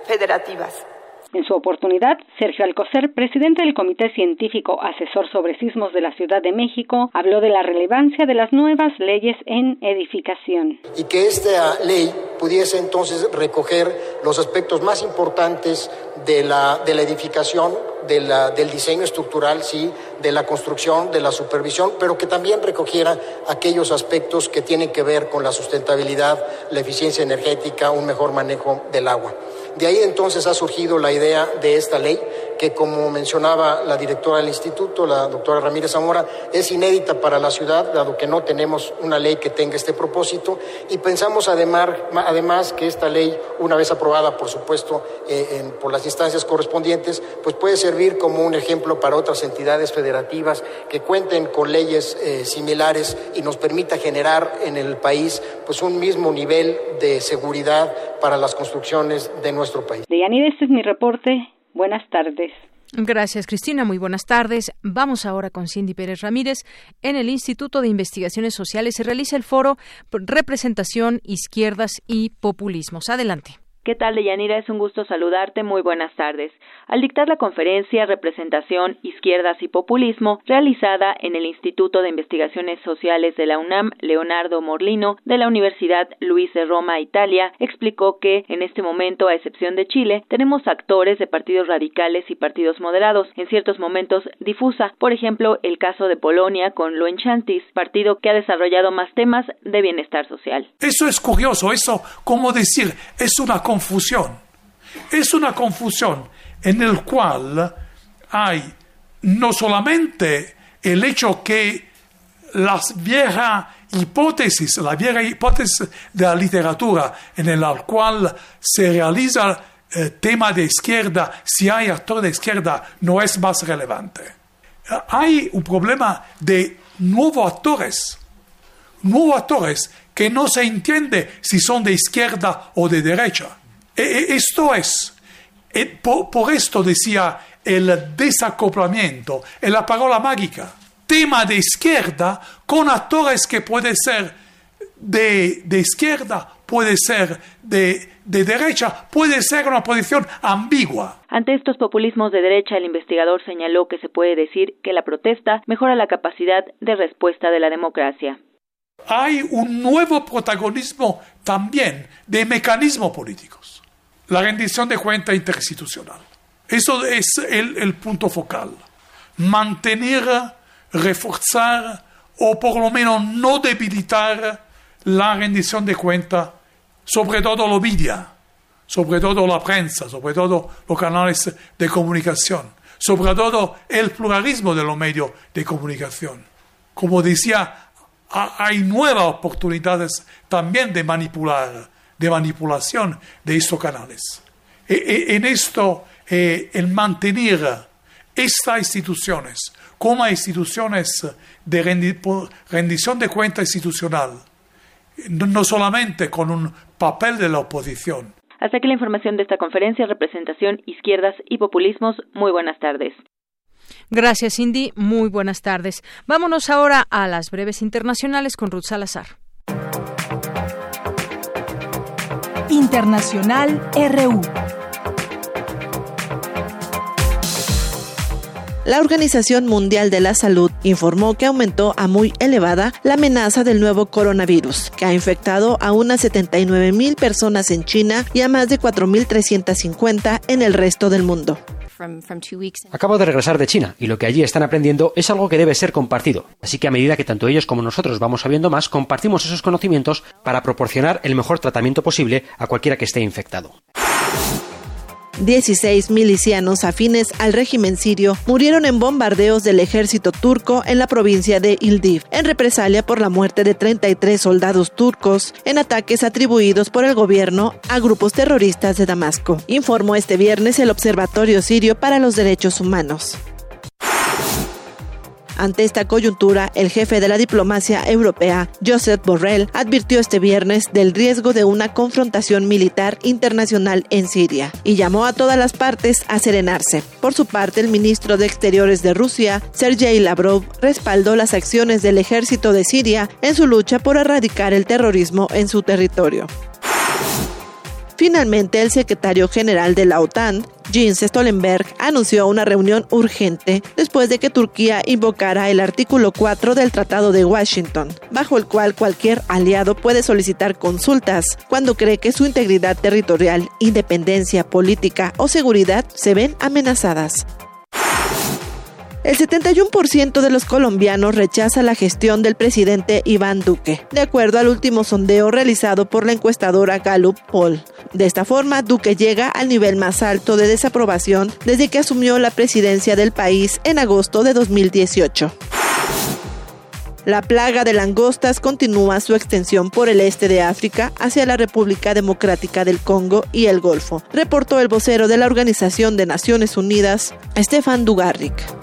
federativas. En su oportunidad, Sergio Alcocer, presidente del Comité Científico Asesor sobre Sismos de la Ciudad de México, habló de la relevancia de las nuevas leyes en edificación. Y que esta ley pudiese entonces recoger los aspectos más importantes de la, de la edificación, del diseño estructural, sí, de la construcción, de la supervisión, pero que también recogiera aquellos aspectos que tienen que ver con la sustentabilidad, la eficiencia energética, un mejor manejo del agua. De ahí entonces ha surgido la idea de esta ley, que como mencionaba la directora del instituto, la doctora Ramírez Zamora, es inédita para la ciudad, dado que no tenemos una ley que tenga este propósito, y pensamos además, además que esta ley, una vez aprobada, por supuesto, eh, por las instancias correspondientes, pues puede servir como un ejemplo para otras entidades federativas que cuenten con leyes eh, similares y nos permita generar en el país pues un mismo nivel de seguridad para las construcciones de nuestro país. Deyanira, este es mi reporte. Buenas tardes. Gracias, Cristina. Muy buenas tardes. Vamos ahora con Cindy Pérez Ramírez. En el Instituto de Investigaciones Sociales se realiza el foro Representación, Izquierdas y Populismos. Adelante. ¿Qué tal, Deyanira? Es un gusto saludarte. Muy buenas tardes. Al dictar la conferencia Representación, Izquierdas y Populismo, realizada en el Instituto de Investigaciones Sociales de la UNAM, Leonardo Morlino, de la Universidad Luis de Roma, Italia, explicó que, en este momento, a excepción de Chile, tenemos actores de partidos radicales y partidos moderados, en ciertos momentos difusa. Por ejemplo, el caso de Polonia con Lo Enchantis, partido que ha desarrollado más temas de bienestar social. Eso es curioso, eso, como decir, es una confusión. Es una confusión en el cual hay no solamente el hecho que las viejas hipótesis, la vieja hipótesis de la literatura en la cual se realiza el tema de izquierda, si hay actor de izquierda, no es más relevante. Hay un problema de nuevos actores, nuevos actores que no se entiende si son de izquierda o de derecha. E, e, esto es, e, por, esto decía el desacoplamiento, es la palabra mágica. Tema de izquierda con actores que puede ser de, de izquierda, puede ser de, de, derecha, puede ser una posición ambigua. Ante estos populismos de derecha, el investigador señaló que se puede decir que la protesta mejora la capacidad de respuesta de la democracia. Hay un nuevo protagonismo también de mecanismos políticos la rendición de cuenta interinstitucional. Eso es el, punto focal. Mantener, reforzar o por lo menos no debilitar la rendición de cuenta, sobre todo los media, sobre todo la prensa, sobre todo los canales de comunicación, sobre todo el pluralismo de los medios de comunicación. Como decía, hay nuevas oportunidades también de manipular de manipulación de estos canales. E, e, en esto, eh, el mantener estas instituciones como instituciones de rendición de cuenta institucional, no solamente con un papel de la oposición. Hasta aquí la información de esta conferencia, representación, izquierdas y populismos. Muy buenas tardes. Gracias, Cindy. Muy buenas tardes. Vámonos ahora a las breves internacionales con Ruth Salazar. Internacional RU. La Organización Mundial de la Salud informó que aumentó a muy elevada la amenaza del nuevo coronavirus, que ha infectado a unas 79 mil personas en China y a más de 4.350 en el resto del mundo. Acabo de regresar de China y lo que allí están aprendiendo es algo que debe ser compartido. Así que a medida que tanto ellos como nosotros vamos sabiendo más, compartimos esos conocimientos para proporcionar el mejor tratamiento posible a cualquiera que esté infectado. 16 milicianos afines al régimen sirio murieron en bombardeos del ejército turco en la provincia de Ildiv, en represalia por la muerte de 33 soldados turcos en ataques atribuidos por el gobierno a grupos terroristas de Damasco, informó este viernes el Observatorio Sirio para los Derechos Humanos. Ante esta coyuntura, el jefe de la diplomacia europea, Josep Borrell, advirtió este viernes del riesgo de una confrontación militar internacional en Siria y llamó a todas las partes a serenarse. Por su parte, el ministro de Exteriores de Rusia, Sergei Lavrov, respaldó las acciones del ejército de Siria en su lucha por erradicar el terrorismo en su territorio. Finalmente, el secretario general de la OTAN, Jens Stoltenberg, anunció una reunión urgente después de que Turquía invocara el artículo 4 del Tratado de Washington, bajo el cual cualquier aliado puede solicitar consultas cuando cree que su integridad territorial, independencia política o seguridad se ven amenazadas. El 71% de los colombianos rechaza la gestión del presidente Iván Duque, de acuerdo al último sondeo realizado por la encuestadora Gallup Poll. De esta forma, Duque llega al nivel más alto de desaprobación desde que asumió la presidencia del país en agosto de 2018. La plaga de langostas continúa su extensión por el este de África hacia la República Democrática del Congo y el Golfo, reportó el vocero de la Organización de Naciones Unidas, Stefan Dugarric.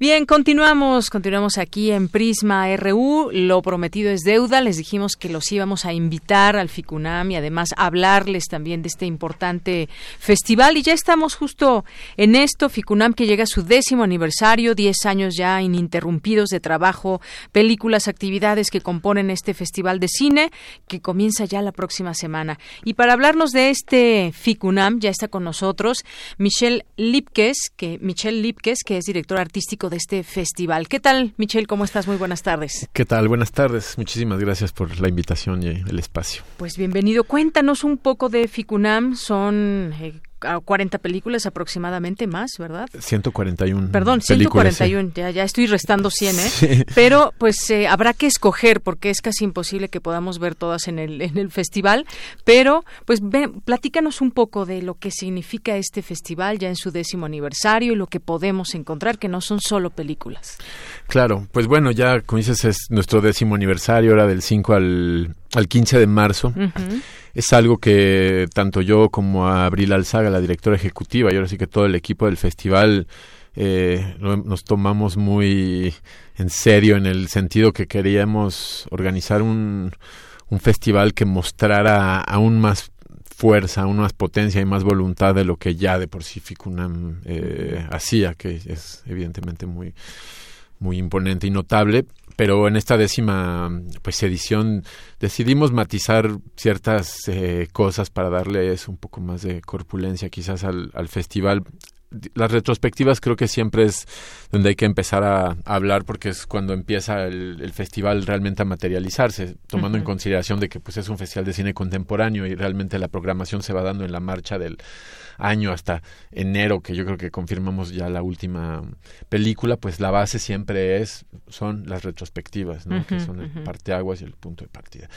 Bien, continuamos, continuamos aquí en Prisma RU. Lo prometido es deuda. Les dijimos que los íbamos a invitar al FICUNAM y además hablarles también de este importante festival. Y ya estamos justo en esto. FICUNAM que llega a su décimo aniversario, diez años ya ininterrumpidos de trabajo, películas, actividades que componen este festival de cine que comienza ya la próxima semana. Y para hablarnos de este FICUNAM ya está con nosotros Michelle Lipkes, que Michelle Lipkes, que es directora artístico de este festival. ¿Qué tal, Michelle? ¿Cómo estás? Muy buenas tardes. ¿Qué tal? Buenas tardes. Muchísimas gracias por la invitación y el espacio. Pues bienvenido. Cuéntanos un poco de FICUNAM. Son eh, 40 películas aproximadamente más, ¿verdad? 141. Perdón, 141, ya, ya estoy restando 100, ¿eh? Pero pues eh, habrá que escoger porque es casi imposible que podamos ver todas en el, en el festival, pero pues ven, platícanos un poco de lo que significa este festival ya en su décimo aniversario y lo que podemos encontrar, que no son solo películas. Claro, pues bueno, ya como dices es nuestro décimo aniversario, ahora del 5 al, al 15 de marzo. Es algo que tanto yo como Abril Alzaga, la directora ejecutiva, y ahora sí que todo el equipo del festival eh, nos tomamos muy en serio en el sentido que queríamos organizar un, un festival que mostrara aún más fuerza, aún más potencia y más voluntad de lo que ya de por sí Ficunam eh, hacía, que es evidentemente muy, muy imponente y notable, pero en esta décima pues edición decidimos matizar ciertas eh, cosas para darles un poco más de corpulencia quizás al, al, festival las retrospectivas creo que siempre es donde hay que empezar a, hablar porque es cuando empieza el, el festival realmente a materializarse tomando uh -huh. en consideración de que pues es un festival de cine contemporáneo y realmente la programación se va dando en la marcha del año hasta enero, que yo creo que confirmamos ya la última película, pues la base siempre es, son las retrospectivas, ¿no? Uh -huh, que son el uh -huh. parteaguas y el punto de partida.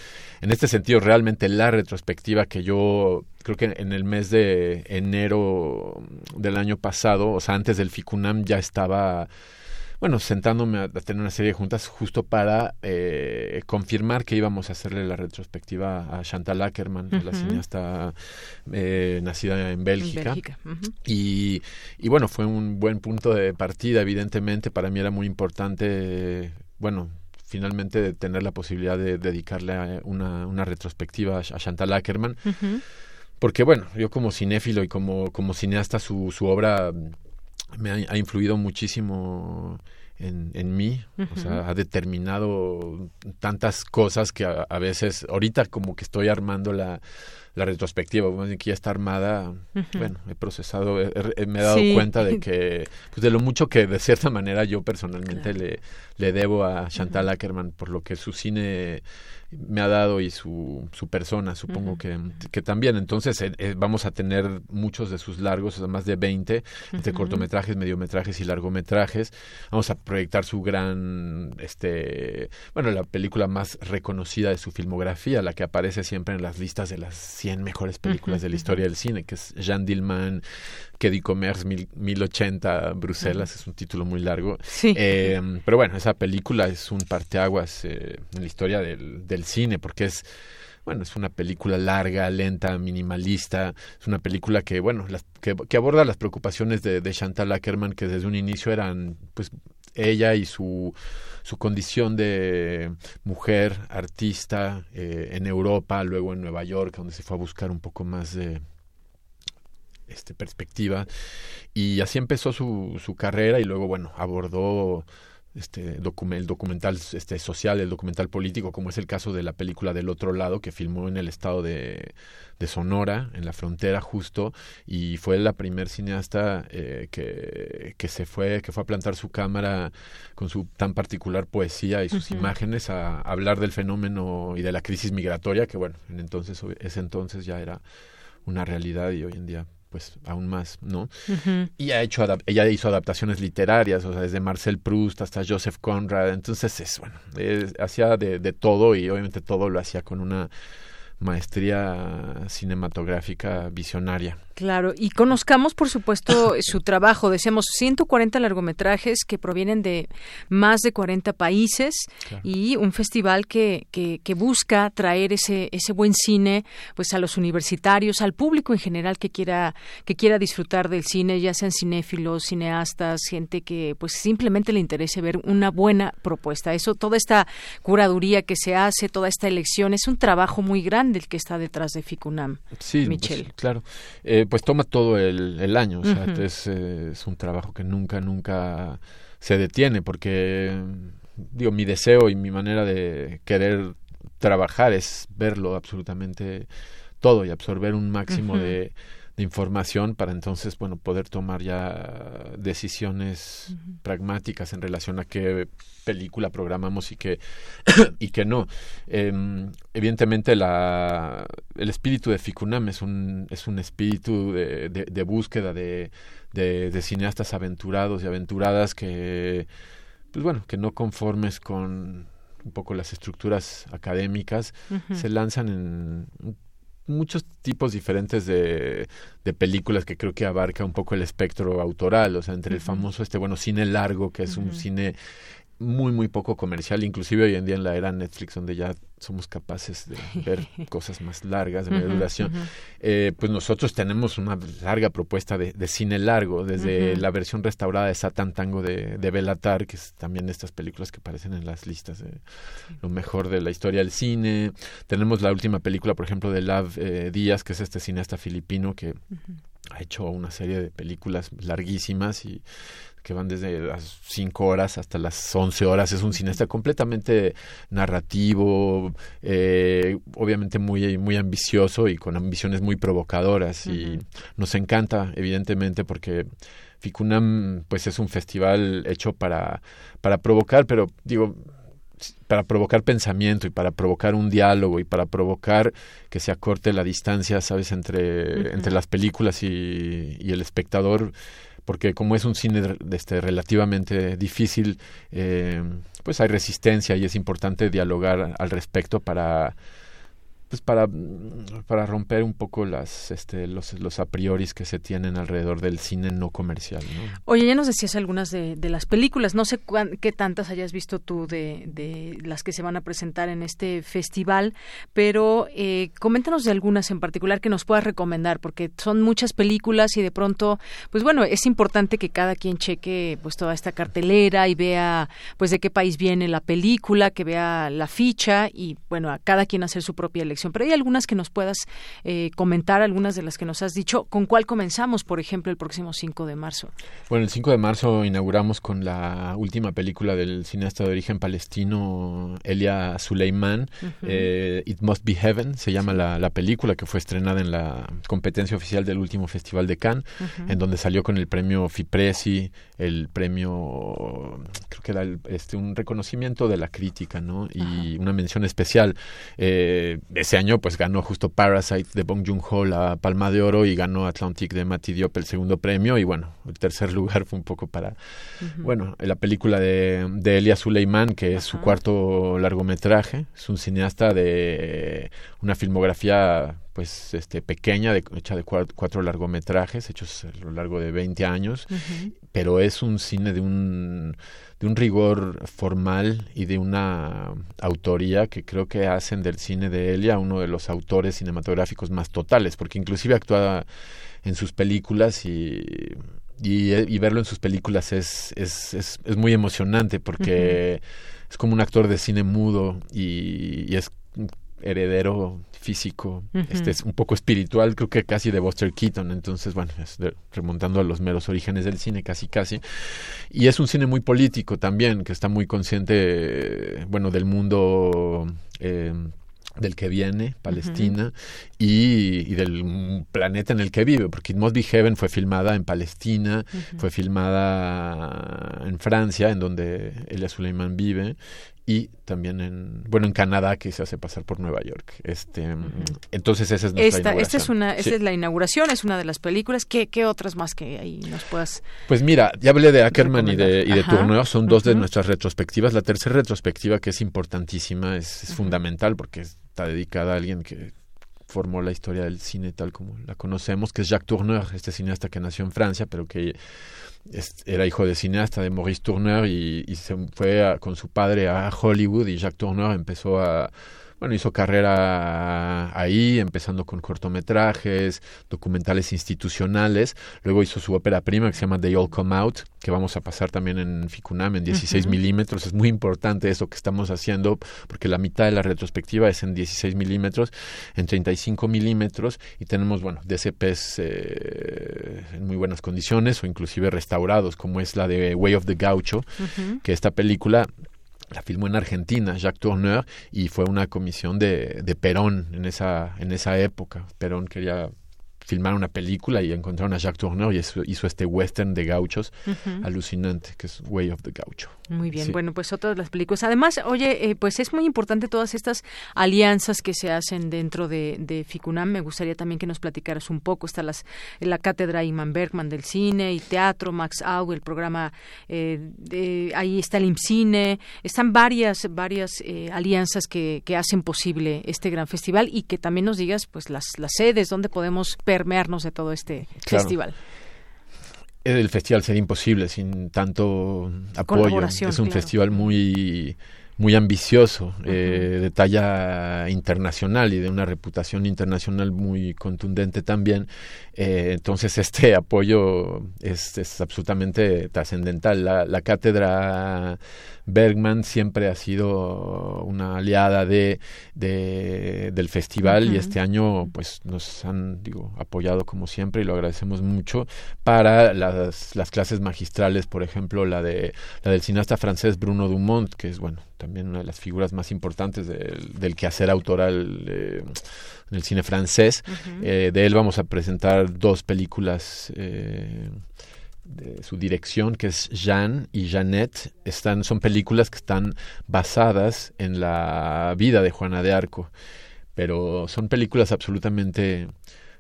En este sentido, realmente la retrospectiva que yo creo que en el mes de enero del año pasado, o sea, antes del FICUNAM ya estaba bueno, sentándome a, a, tener una serie de juntas justo para eh, confirmar que íbamos a hacerle la retrospectiva a Chantal Ackerman, uh -huh. la cineasta eh, nacida en Bélgica. En Bélgica. Uh -huh. y, y, bueno, fue un buen punto de partida, evidentemente. Para mí era muy importante, bueno, finalmente tener la posibilidad de dedicarle una, una retrospectiva a, a Chantal Ackerman. Uh -huh. Porque bueno, yo como cinéfilo y como, como cineasta su, su obra me ha, ha influido muchísimo en, en mí, uh -huh. o sea, ha determinado tantas cosas que a, a, veces, ahorita como que estoy armando la, la retrospectiva, que ya está armada, bueno, he procesado, me he dado cuenta de <laughs> que, pues de lo mucho que de cierta manera yo personalmente le, le debo a Chantal Ackerman por lo que su cine me ha dado y su, su persona, supongo que, que, también. Entonces eh, eh, vamos a tener muchos de sus largos, más de 20, entre cortometrajes, mediometrajes y largometrajes. Vamos a proyectar su gran, este, bueno, la película más reconocida de su filmografía, la que aparece siempre en las listas de las 100 mejores películas de la historia del cine, que es Jean Dillman, que Commerce 1080 Bruselas, es un título muy largo. Sí. Eh, pero bueno, esa película es un parteaguas en la historia del el cine, porque es bueno, es una película larga, lenta, minimalista, es una película que, bueno, las, que, aborda las preocupaciones de, de, Chantal Ackerman, que desde un inicio eran, pues, ella y su, su condición de mujer, artista, eh, en Europa, luego en Nueva York, donde se fue a buscar un poco más de este, perspectiva, y así empezó su, su carrera y luego, bueno, abordó este el documental este social, el documental político, como es el caso de la película del otro lado que filmó en el estado de, de Sonora, en la frontera justo, y fue la primer cineasta eh, que, que se fue, que fue a plantar su cámara con su tan particular poesía y sus imágenes a, hablar del fenómeno y de la crisis migratoria, que bueno, en entonces, ese entonces ya era una realidad y hoy en día pues aún más, ¿no? Y ha hecho ella hizo adaptaciones literarias, o sea, desde Marcel Proust hasta Joseph Conrad, entonces es bueno, hacía de, de todo y obviamente todo lo hacía con una maestría cinematográfica visionaria. Claro, y conozcamos, por supuesto, <laughs> su trabajo. Decíamos 140 largometrajes que provienen de más de 40 países y un festival que, que, que, busca traer ese, ese buen cine pues a los universitarios, al público en general que quiera, que quiera disfrutar del cine, ya sean cinéfilos, cineastas, gente que pues simplemente le interese ver una buena propuesta. Eso, toda esta curaduría que se hace, toda esta elección, es un trabajo muy grande el que está detrás de Ficunam. Sí, pues, Michelle. claro. Eh, pues toma todo el, el año, o sea, es, es, un trabajo que nunca, nunca se detiene, porque, digo, mi deseo y mi manera de querer trabajar es verlo absolutamente todo y absorber un máximo de, de, información para entonces, bueno, poder tomar ya decisiones pragmáticas en relación a qué película programamos y que, <coughs> y que no. Eh, evidentemente la, el espíritu de Ficunam es un, es un espíritu de, de, de búsqueda de, de, cineastas aventurados y aventuradas que, pues bueno, que no conformes con un poco las estructuras académicas, uh -huh. se lanzan en muchos tipos diferentes de, de, películas que creo que abarca un poco el espectro autoral, o sea, entre el famoso este, bueno, cine largo, que es uh -huh. un cine muy muy poco comercial inclusive hoy en día en la era Netflix donde ya somos capaces de ver <laughs> cosas más largas de media duración uh -huh. eh, pues nosotros tenemos una larga propuesta de, de cine largo desde uh -huh. la versión restaurada de Satan Tango de, de Belatar que es también estas películas que aparecen en las listas de lo mejor de la historia del cine tenemos la última película por ejemplo de Lav eh, Díaz que es este cineasta filipino que uh -huh. ha hecho una serie de películas larguísimas y que van desde las 5 horas hasta las 11 horas. Es un cineasta completamente narrativo, eh, obviamente muy, muy ambicioso y con ambiciones muy provocadoras. Uh -huh. Y nos encanta, evidentemente, porque Ficunam pues es un festival hecho para, para provocar, pero digo, para provocar pensamiento y para provocar un diálogo y para provocar que se acorte la distancia, sabes, entre, uh -huh. entre las películas y, y el espectador porque como es un cine este, relativamente difícil, eh, pues hay resistencia y es importante dialogar al respecto para pues para, para romper un poco las este los, los a prioris que se tienen alrededor del cine no comercial ¿no? oye ya nos decías algunas de, de las películas no sé cuán, qué tantas hayas visto tú de, de, las que se van a presentar en este festival pero eh, coméntanos de algunas en particular que nos puedas recomendar porque son muchas películas y de pronto pues bueno es importante que cada quien cheque pues toda esta cartelera y vea pues de qué país viene la película que vea la ficha y bueno a cada quien hacer su propia elección selección. Pero hay algunas que nos puedas eh, comentar, algunas de las que nos has dicho. ¿Con cuál comenzamos, por ejemplo, el próximo 5 de marzo? Bueno, el 5 de marzo inauguramos con la última película del cineasta de origen palestino Elia Suleiman, eh, It Must Be Heaven, se llama la, la, película que fue estrenada en la competencia oficial del último Festival de Cannes, en donde salió con el premio Fipresi, el premio, creo que era este, un reconocimiento de la crítica, ¿no? Y una mención especial. Eh, ese año, pues ganó justo Parasite de Bong Joon-ho la Palma de Oro y ganó Atlantic de Mati Diop el segundo premio. Y bueno, el tercer <laughs> lugar fue un poco para, bueno, la película de, de Elia Suleiman, que es su cuarto largometraje. Es un cineasta de una filmografía pues este pequeña de, hecha de cuatro, largometrajes hechos a lo largo de 20 años pero es un cine de un de un rigor formal y de una autoría que creo que hacen del cine de Elia uno de los autores cinematográficos más totales porque inclusive actúa en sus películas y y, verlo en sus películas es, es, es, es muy emocionante porque es como un actor de cine mudo y, y es heredero físico, este es un poco espiritual, creo que casi de Buster Keaton, entonces bueno, remontando a los meros orígenes del cine, casi casi. Y es un cine muy político también, que está muy consciente, bueno, del mundo eh, del que viene, Palestina, y, del planeta en el que vive, porque It Must Be Heaven fue filmada en Palestina, fue filmada en Francia, en donde Elia Suleiman vive, y también en bueno en Canadá que se hace pasar por Nueva York. Este entonces esa es nuestra esta, inauguración. esta es una esta es la inauguración es una de las películas. Qué, qué otras más que ahí nos puedas pues mira ya hablé de Ackerman y de y de Tourneur son dos de nuestras retrospectivas. La tercera retrospectiva que es importantísima es, es fundamental porque está dedicada a alguien que formó la historia del cine tal como la conocemos que es Jacques Tourneur este cineasta que nació en Francia pero que era hijo de cineasta de Maurice Tourneur y, se fue con su padre a Hollywood y Jacques Tourneur empezó a bueno, hizo carrera ahí, empezando con cortometrajes, documentales institucionales. Luego hizo su ópera prima que se llama They All Come Out, que vamos a pasar también en Ficunam en 16 milímetros. Es muy importante eso que estamos haciendo, porque la mitad de la retrospectiva es en 16 milímetros, en 35 milímetros, y tenemos, bueno, DCPs eh, en muy buenas condiciones o inclusive restaurados, como es la de Way of the Gaucho, que esta película la filmó en Argentina, Jacques Tourneur, y fue una comisión de, de Perón en esa, en esa época. Perón quería filmar una película y encontraron a Jacques Tourneur y hizo, este western de gauchos alucinante, que es Way of the Gaucho. Muy bien, bueno, pues otras las películas. Además, oye, eh, pues es muy importante todas estas alianzas que se hacen dentro de, de, FICUNAM. Me gustaría también que nos platicaras un poco. Está las, la cátedra Iman Bergman del cine y teatro, Max Au, el programa, eh, ahí está el IMCINE. Están varias, varias eh, alianzas que, que hacen posible este gran festival y que también nos digas, pues, las, las sedes, donde podemos permearnos de todo este festival el festival sería imposible sin tanto apoyo. Es un festival muy muy ambicioso, eh, de talla internacional y de una reputación internacional muy contundente también. Eh, entonces este <laughs> apoyo es, es absolutamente trascendental. La, la, cátedra Bergman siempre ha sido una aliada de, de del festival y este año pues nos han digo apoyado como siempre y lo agradecemos mucho para las, las clases magistrales, por ejemplo la de la del cineasta francés Bruno Dumont, que es bueno también una de las figuras más importantes del, del quehacer autoral. Eh, en el cine francés. Eh, de él vamos a presentar dos películas eh, de su dirección, que es Jeanne y Jeannette. Están, son películas que están basadas en la vida de Juana de Arco, pero son películas absolutamente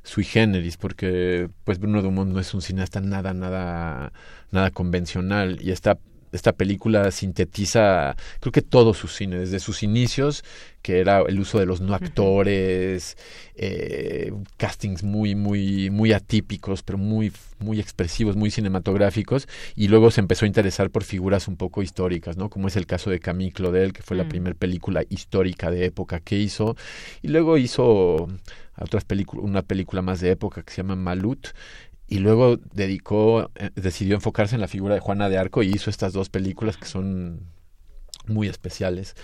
sui generis, porque pues Bruno Dumont no es un cineasta nada, nada, nada convencional y está esta película sintetiza, creo que todo su cine, desde sus inicios, que era el uso de los no actores, eh, castings muy, muy, muy atípicos, pero muy, muy expresivos, muy cinematográficos, y luego se empezó a interesar por figuras un poco históricas, ¿no? Como es el caso de Camille Claudel, que fue la mm. primera película histórica de época que hizo, y luego hizo otras películas, una película más de época que se llama Malut, y luego dedicó, eh, decidió enfocarse en la figura de Juana de Arco y hizo estas dos películas que son muy especiales.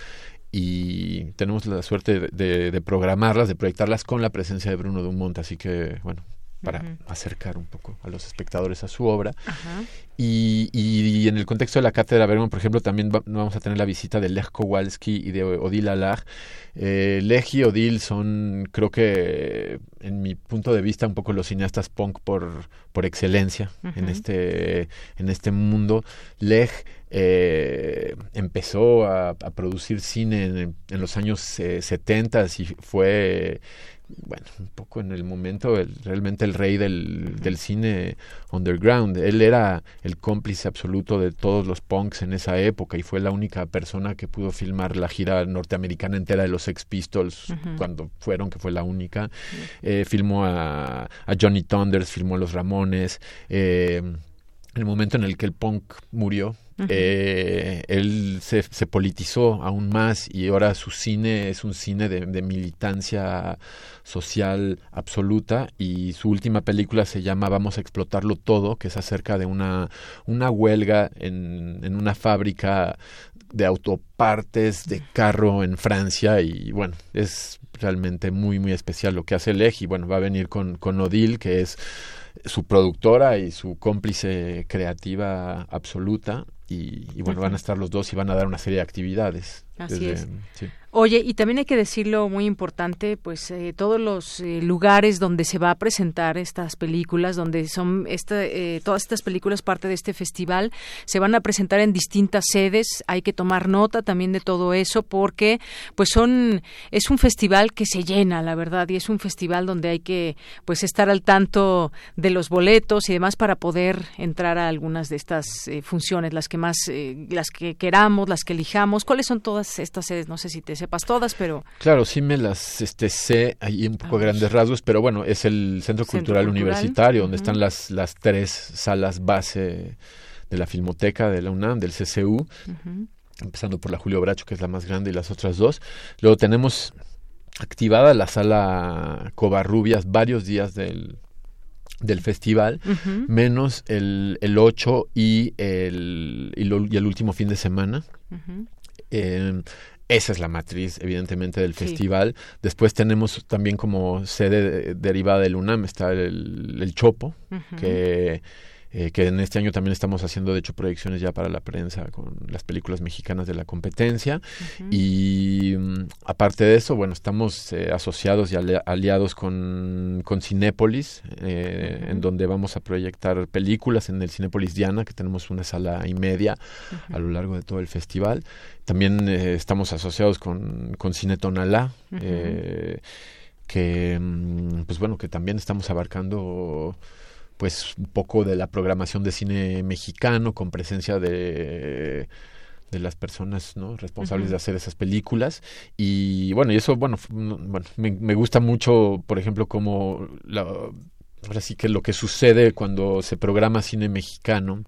y tenemos la suerte de, de, programarlas, de proyectarlas con la presencia de Bruno Dumont, así que bueno, para acercar un poco a los espectadores a su obra. Y, y, en el contexto de la cátedra Bergman, por ejemplo, también vamos a tener la visita de Lech Kowalski y de Odile Alag. Eh, Lech y Odile son, creo que, en mi punto de vista, un poco los cineastas punk por, por excelencia en, este, en este mundo. Lech eh, empezó a, producir cine en, los años eh, 70 y fue bueno, un poco en el momento, el, realmente el rey del, del, cine underground. Él era el cómplice absoluto de todos los punks en esa época y fue la única persona que pudo filmar la gira norteamericana entera de los Sex Pistols cuando fueron, que fue la única. Eh, filmó a, a, Johnny Thunders, filmó a Los Ramones. Eh, el momento en el que el punk murió, eh, él se, politizó aún más y ahora su cine es un cine de, de, militancia social absoluta y su última película se llama Vamos a explotarlo todo, que es acerca de una, una huelga en, en una fábrica de autopartes de carro en Francia y bueno, es realmente muy muy especial lo que hace Lej y bueno, va a venir con, con Odile que es su productora y su cómplice creativa absoluta y, y bueno, van a estar los dos y van a dar una serie de actividades. Así es. Sí. Oye, y también hay que decirlo muy importante, pues eh, todos los eh, lugares donde se va a presentar estas películas, donde son esta, eh, todas estas películas parte de este festival, se van a presentar en distintas sedes. Hay que tomar nota también de todo eso porque, pues son es un festival que se llena, la verdad, y es un festival donde hay que, pues estar al tanto de los boletos y demás para poder entrar a algunas de estas funciones, las que más, las que queramos, las que elijamos. ¿Cuáles son todas estas sedes? No sé si te sepas todas, pero... Claro, sí me las este, sé ahí un poco a grandes rasgos, pero bueno, es el Centro, Cultural, Universitario, donde están las, las tres salas base de la Filmoteca de la UNAM, del CCU, empezando por la Julio Bracho, que es la más grande, y las otras dos. Luego tenemos activada la sala Covarrubias varios días del, del festival, menos el, el 8 y el, y, y, el último fin de semana. eh, esa es la matriz, evidentemente, del sí. festival. Después tenemos también como sede derivada del UNAM, está el, el Chopo, uh -huh. que eh, que en este año también estamos haciendo, de hecho, proyecciones ya para la prensa con las películas mexicanas de la competencia. Uh -huh. Y um, aparte de eso, bueno, estamos eh, asociados y aliados con, con Cinépolis, eh, uh -huh. en donde vamos a proyectar películas en el Cinépolis Diana, que tenemos una sala y media a lo largo de todo el festival. También estamos asociados con, con Cine Tonalá. que mm, pues bueno que también estamos abarcando pues un poco de la programación de cine mexicano con presencia de de las personas ¿no? responsables uh -huh. de hacer esas películas y bueno y eso bueno bueno me, me gusta mucho por ejemplo como la, ahora sí que lo que sucede cuando se programa cine mexicano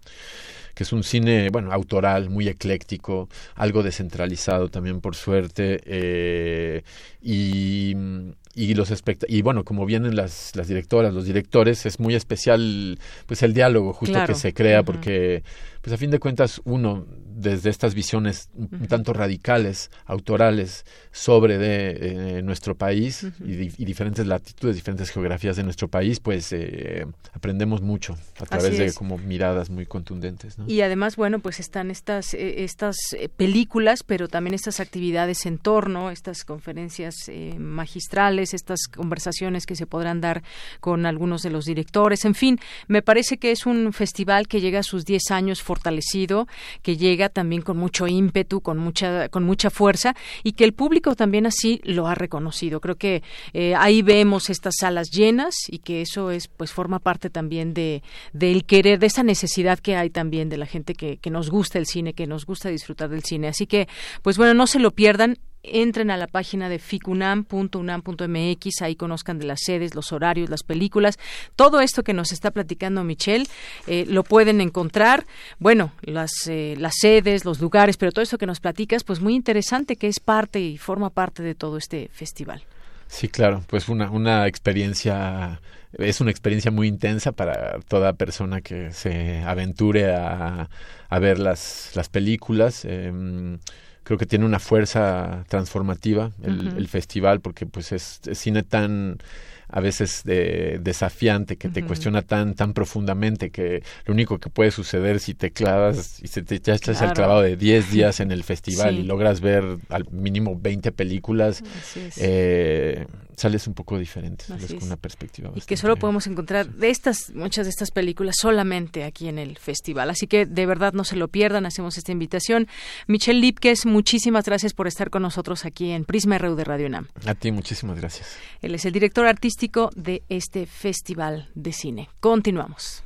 que es un cine, bueno, autoral, muy ecléctico, algo descentralizado también por suerte, eh, y, y los y bueno, como vienen las, las directoras, los directores, es muy especial pues el diálogo justo claro. que se crea, uh -huh. porque pues a fin de cuentas uno desde estas visiones un uh -huh. tanto radicales, autorales, sobre de eh, nuestro país uh -huh. y, y, diferentes latitudes, diferentes geografías de nuestro país, pues eh, aprendemos mucho a través de como miradas muy contundentes. ¿no? Y además, bueno, pues están estas, eh, estas películas, pero también estas actividades en torno, estas conferencias eh, magistrales, estas conversaciones que se podrán dar con algunos de los directores. En fin, me parece que es un festival que llega a sus 10 años fortalecido, que llega también con mucho ímpetu, con mucha, con mucha fuerza y que el público también así lo ha reconocido. Creo que eh, ahí vemos estas salas llenas y que eso es, pues, forma parte también de del querer, de esa necesidad que hay también de la gente que, que nos gusta el cine, que nos gusta disfrutar del cine. Así que, pues bueno, no se lo pierdan entren a la página de ficunam.unam.mx, ahí conozcan de las sedes, los horarios, las películas, todo esto que nos está platicando Michelle, eh, lo pueden encontrar, bueno, las, eh, las sedes, los lugares, pero todo esto que nos platicas, pues muy interesante, que es parte y forma parte de todo este festival. Sí, claro, pues una, una experiencia, es una experiencia muy intensa para toda persona que se aventure a, a ver las, las películas. Eh, creo que tiene una fuerza transformativa el, festival porque pues es cine tan a veces de, desafiante, que te cuestiona tan, tan profundamente que lo único que puede suceder si te clavas y se te ya estás el clavado de 10 <laughs> días en el festival y logras ver al mínimo 20 películas, eh, sales un poco diferente, sales con una perspectiva. Y que solo podemos encontrar de estas, muchas de estas películas solamente aquí en el festival. Así que de verdad no se lo pierdan, hacemos esta invitación. Michelle Lipkes, muchísimas gracias por estar con nosotros aquí en Prisma RU de Radio UNAM. A ti, muchísimas gracias. Él es el director artístico de este festival de cine. Continuamos.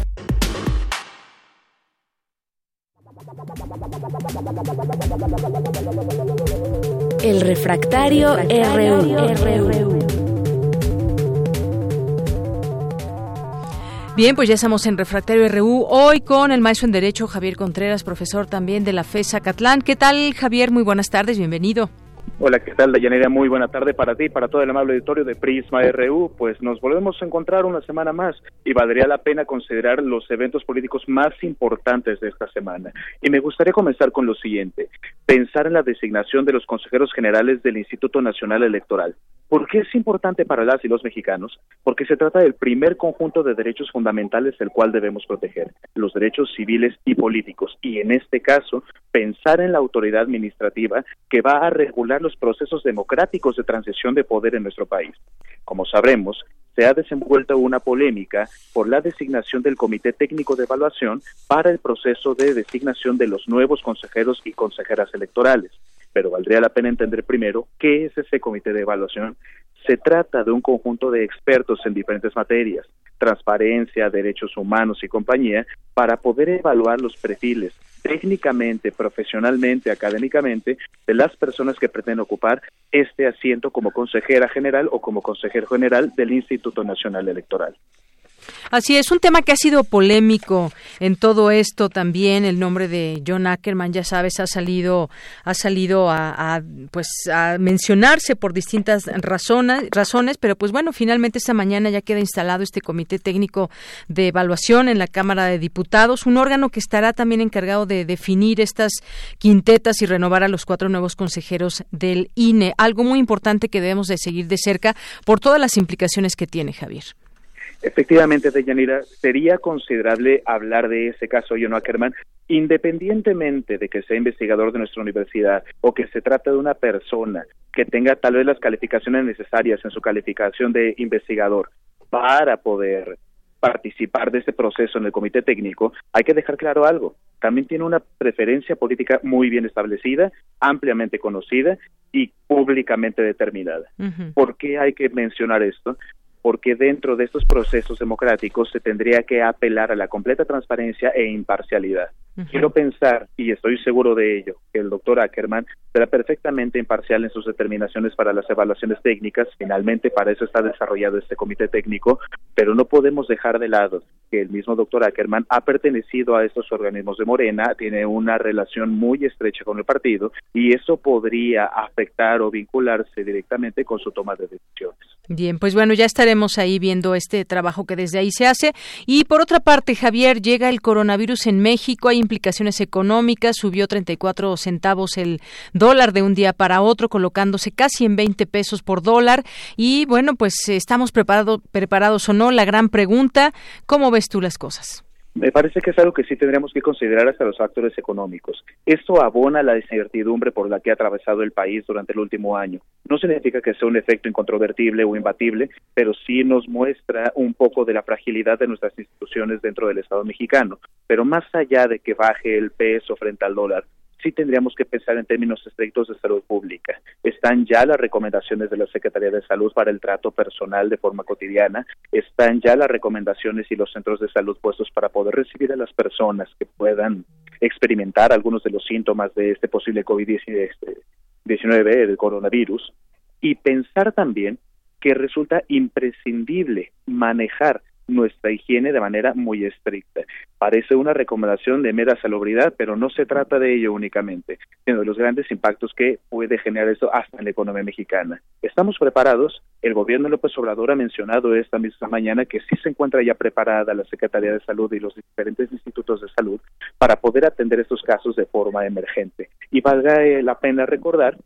El refractario, RU. Bien, pues ya estamos en Refractario RU, hoy con el maestro en Derecho Javier Contreras, profesor también de la FESA Catlán. ¿Qué tal, Javier? Muy buenas tardes, bienvenido. Hola, ¿qué tal, Dayanera? Muy buena tarde para ti y para todo el amable auditorio de Prisma RU. Pues nos volvemos a encontrar una semana más y valdría la pena considerar los eventos políticos más importantes de esta semana. Y me gustaría comenzar con lo siguiente, pensar en la designación de los consejeros generales del Instituto Nacional Electoral. ¿Por qué es importante para las y los mexicanos? Porque se trata del primer conjunto de derechos fundamentales el cual debemos proteger, los derechos civiles y políticos. Y en este caso, pensar en la autoridad administrativa que va a regular los procesos democráticos de transición de poder en nuestro país. Como sabremos, se ha desenvuelto una polémica por la designación del Comité Técnico de Evaluación para el proceso de designación de los nuevos consejeros y consejeras electorales. Pero valdría la pena entender primero qué es ese comité de evaluación. Se trata de un conjunto de expertos en diferentes materias, transparencia, derechos humanos y compañía, para poder evaluar los perfiles técnicamente, profesionalmente, académicamente, de las personas que pretenden ocupar este asiento como consejera general o como consejero general del Instituto Nacional Electoral. Así es, un tema que ha sido polémico en todo esto también. El nombre de John Ackerman, ya sabes, ha salido, ha salido a, pues a mencionarse por distintas razones, razones, pero pues bueno, finalmente esta mañana ya queda instalado este comité técnico de evaluación en la Cámara de Diputados, un órgano que estará también encargado de definir estas quintetas y renovar a los cuatro nuevos consejeros del INE. Algo muy importante que debemos de seguir de cerca por todas las implicaciones que tiene Javier. Efectivamente, Deyanira, sería considerable hablar de ese caso John Ackerman, independientemente de que sea investigador de nuestra universidad o que se trate de una persona que tenga tal vez las calificaciones necesarias en su calificación de investigador para poder participar de este proceso en el comité técnico, hay que dejar claro algo. También tiene una preferencia política muy bien establecida, ampliamente conocida y públicamente determinada. ¿Por qué hay que mencionar esto? Porque dentro de estos procesos democráticos se tendría que apelar a la completa transparencia e imparcialidad. Quiero pensar, y estoy seguro de ello, que el doctor Ackerman será perfectamente imparcial en sus determinaciones para las evaluaciones técnicas. Finalmente, para eso está desarrollado este comité técnico, pero no podemos dejar de lado que el mismo doctor Ackerman ha pertenecido a estos organismos de Morena, tiene una relación muy estrecha con el partido y eso podría afectar o vincularse directamente con su toma de decisiones. Bien, pues bueno, ya estaremos ahí viendo este trabajo que desde ahí se hace. Y por otra parte, Javier, llega el coronavirus en México, hay implicaciones económicas, subió 34 centavos el dólar de un día para otro, colocándose casi en 20 pesos por dólar. Y bueno, pues estamos preparados preparados o no. La gran pregunta, ¿cómo ves tú las cosas? Me parece que es algo que sí tendríamos que considerar hasta los factores económicos. Esto abona la incertidumbre por la que ha atravesado el país durante el último año. No significa que sea un efecto incontrovertible o imbatible, pero sí nos muestra un poco de la fragilidad de nuestras instituciones dentro del Estado mexicano. Pero más allá de que baje el peso frente al dólar, sí tendríamos que pensar en términos estrictos de salud pública. Están ya las recomendaciones de la Secretaría de Salud para el trato personal de forma cotidiana, están ya las recomendaciones y los centros de salud puestos para poder recibir a las personas que puedan experimentar algunos de los síntomas de este posible COVID-19, el coronavirus. y pensar también que resulta imprescindible manejar nuestra higiene de manera muy estricta. Parece una recomendación de mera salubridad, pero no se trata de ello únicamente, sino de los grandes impactos que puede generar esto hasta en la economía mexicana. Estamos preparados. El gobierno de López Obrador ha mencionado esta misma mañana que sí se encuentra ya preparada la Secretaría de Salud y los diferentes institutos de salud para poder atender estos casos de forma emergente. Y valga eh, la pena recordar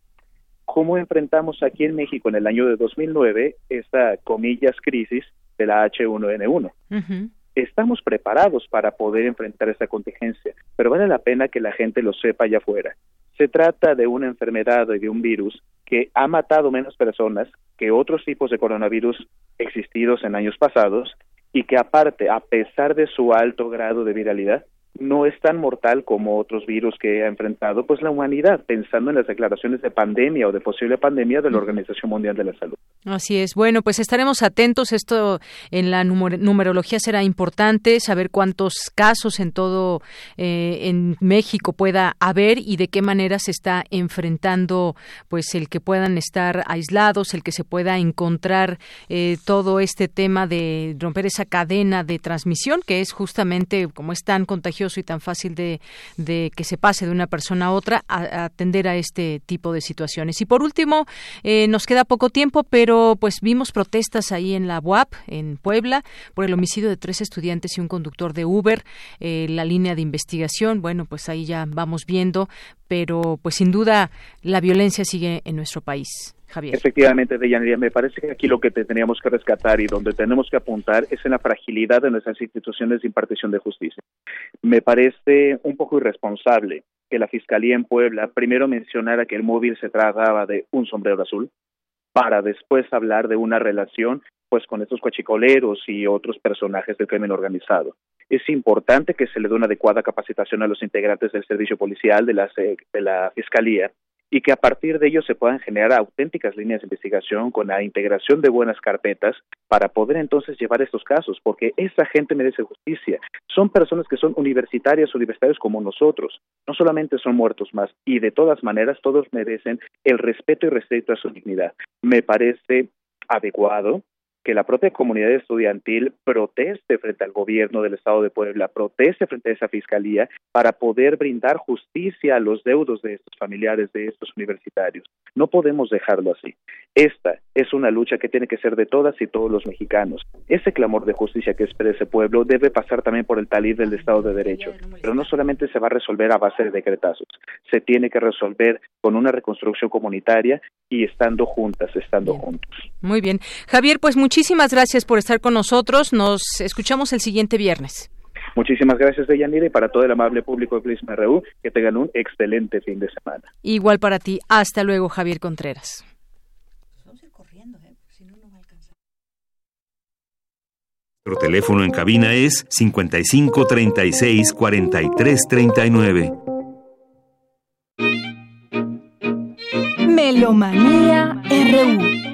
cómo enfrentamos aquí en México en el año de 2009 esta, comillas, crisis de la H1N1. Estamos preparados para poder enfrentar esta contingencia, pero vale la pena que la gente lo sepa allá afuera. Se trata de una enfermedad y de un virus que ha matado menos personas que otros tipos de coronavirus existidos en años pasados y que aparte, a pesar de su alto grado de viralidad, no es tan mortal como otros virus que ha enfrentado pues la humanidad, pensando en las declaraciones de pandemia o de posible pandemia de la Organización Mundial de la Salud. Así es. Bueno, pues estaremos atentos. Esto en la numerología será importante saber cuántos casos en todo eh, en México pueda haber y de qué manera se está enfrentando, pues el que puedan estar aislados, el que se pueda encontrar eh, todo este tema de romper esa cadena de transmisión que es justamente como es tan contagioso y tan fácil de, que se pase de una persona a otra, a, atender a este tipo de situaciones. Y por último, eh, nos queda poco tiempo, pero pues vimos protestas ahí en la UAP, en Puebla, por el homicidio de tres estudiantes y un conductor de Uber, eh, la línea de investigación, bueno, pues ahí ya vamos viendo, pero pues sin duda la violencia sigue en nuestro país. Efectivamente, Deyanira, me parece que aquí lo que teníamos que rescatar y donde tenemos que apuntar es en la fragilidad de nuestras instituciones de impartición de justicia. Me parece un poco irresponsable que la Fiscalía en Puebla primero mencionara que el móvil se trataba de un sombrero azul para después hablar de una relación pues con estos coachicoleros y otros personajes del crimen organizado. Es importante que se le dé una adecuada capacitación a los integrantes del servicio policial de la, de la Fiscalía y que a partir de ello se puedan generar auténticas líneas de investigación con la integración de buenas carpetas para poder entonces llevar estos casos, porque esa gente merece justicia. Son personas que son universitarias, universitarios como nosotros, no solamente son muertos más, y de todas maneras todos merecen el respeto y respeto a su dignidad. Me parece adecuado que la propia comunidad estudiantil proteste frente al gobierno del Estado de Puebla, proteste frente a esa fiscalía para poder brindar justicia a los deudos de estos familiares, de estos universitarios. No podemos dejarlo así. Esta es una lucha que tiene que ser de todas y todos los mexicanos. Ese clamor de justicia que espera ese pueblo debe pasar también por el talib del Estado de Derecho, pero no solamente se va a resolver a base de decretazos, se tiene que resolver con una reconstrucción comunitaria y estando juntas, estando juntos. Muy bien. Javier, pues muchísimas gracias por estar con nosotros. Nos escuchamos el siguiente viernes. Muchísimas gracias, Deyanira, y para todo el amable público de Prisma RU, que tengan un excelente fin de semana. Igual para ti. Hasta luego, Javier Contreras. Nuestro teléfono en cabina es 55 36 43 39. Melomanía RU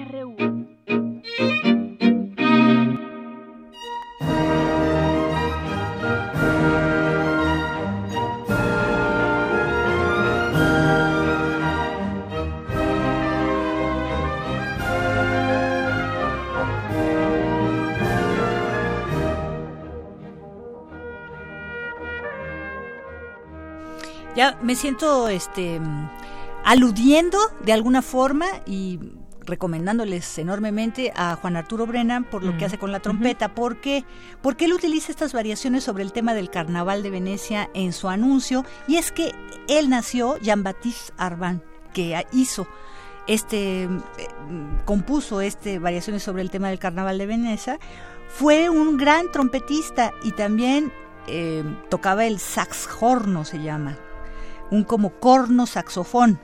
Ya me siento este aludiendo de alguna forma y recomendándoles enormemente a Juan Arturo Brennan por lo que hace con la trompeta, porque porque él utiliza estas variaciones sobre el tema del Carnaval de Venecia en su anuncio y es que él nació Jean-Baptiste Arban, que hizo este eh, compuso este variaciones sobre el tema del Carnaval de Venecia, fue un gran trompetista y también eh, tocaba el sax horno se llama, un como corno saxofón.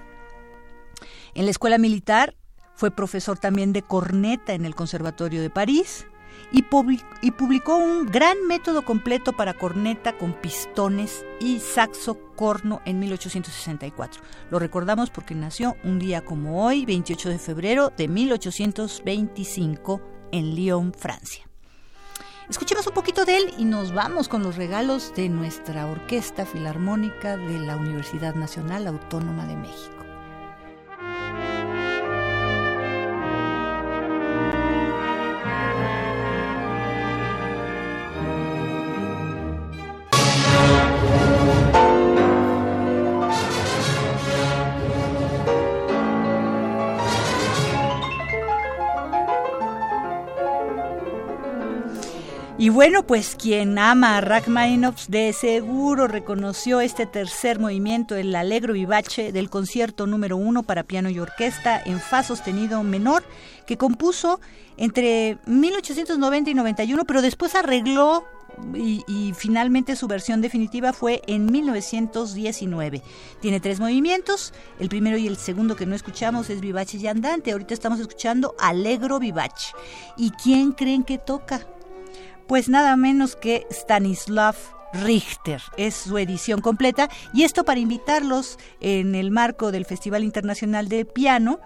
En la escuela militar fue profesor también de corneta en el Conservatorio de París y, publicó un gran método completo para corneta con pistones y saxo corno en 1864. Lo recordamos porque nació un día como hoy, 28 de febrero de 1825, en Lyon, Francia. Escuchemos un poquito de él y nos vamos con los regalos de nuestra Orquesta Filarmónica de la Universidad Nacional Autónoma de México. Y bueno, pues quien ama a Rachmaninoff de seguro reconoció este tercer movimiento, el Allegro Vivace del concierto número uno para piano y orquesta en fa sostenido menor, que compuso entre 1890 y 91, pero después arregló y, finalmente su versión definitiva fue en 1919. Tiene tres movimientos, el primero y el segundo que no escuchamos es Vivace y Andante, ahorita estamos escuchando Allegro Vivace. ¿Y quién creen que toca? Pues nada menos que Stanislav Richter. Es su edición completa y esto para invitarlos en el marco del Festival Internacional de Piano.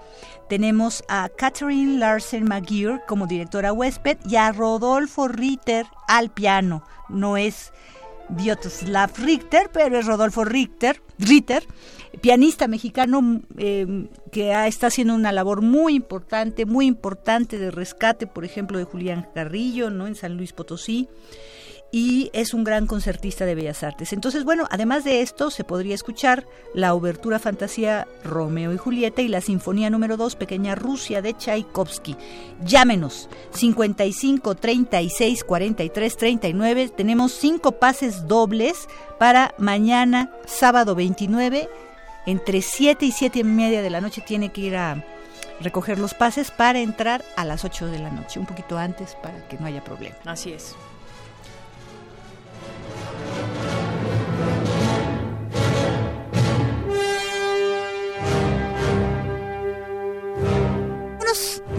Tenemos a Catherine Larsen Maguire como directora huésped y a Rodolfo Richter al piano. No es Vyacheslav Richter, pero es Rodolfo Richter, Ritter, pianista mexicano eh, que está haciendo una labor muy importante, muy importante de rescate, por ejemplo, de Julián Carrillo, ¿no? En San Luis Potosí y es un gran concertista de bellas artes. Entonces, bueno, además de esto, se podría escuchar la obertura fantasía Romeo y Julieta y la sinfonía número 2, Pequeña Rusia de Tchaikovsky. Llámenos 55 36 43 39. Tenemos cinco pases dobles para mañana, sábado 29, entre 7 y 7 y media de la noche. Tiene que ir a recoger los pases para entrar a las 8 de la noche, un poquito antes para que no haya problema. Así es.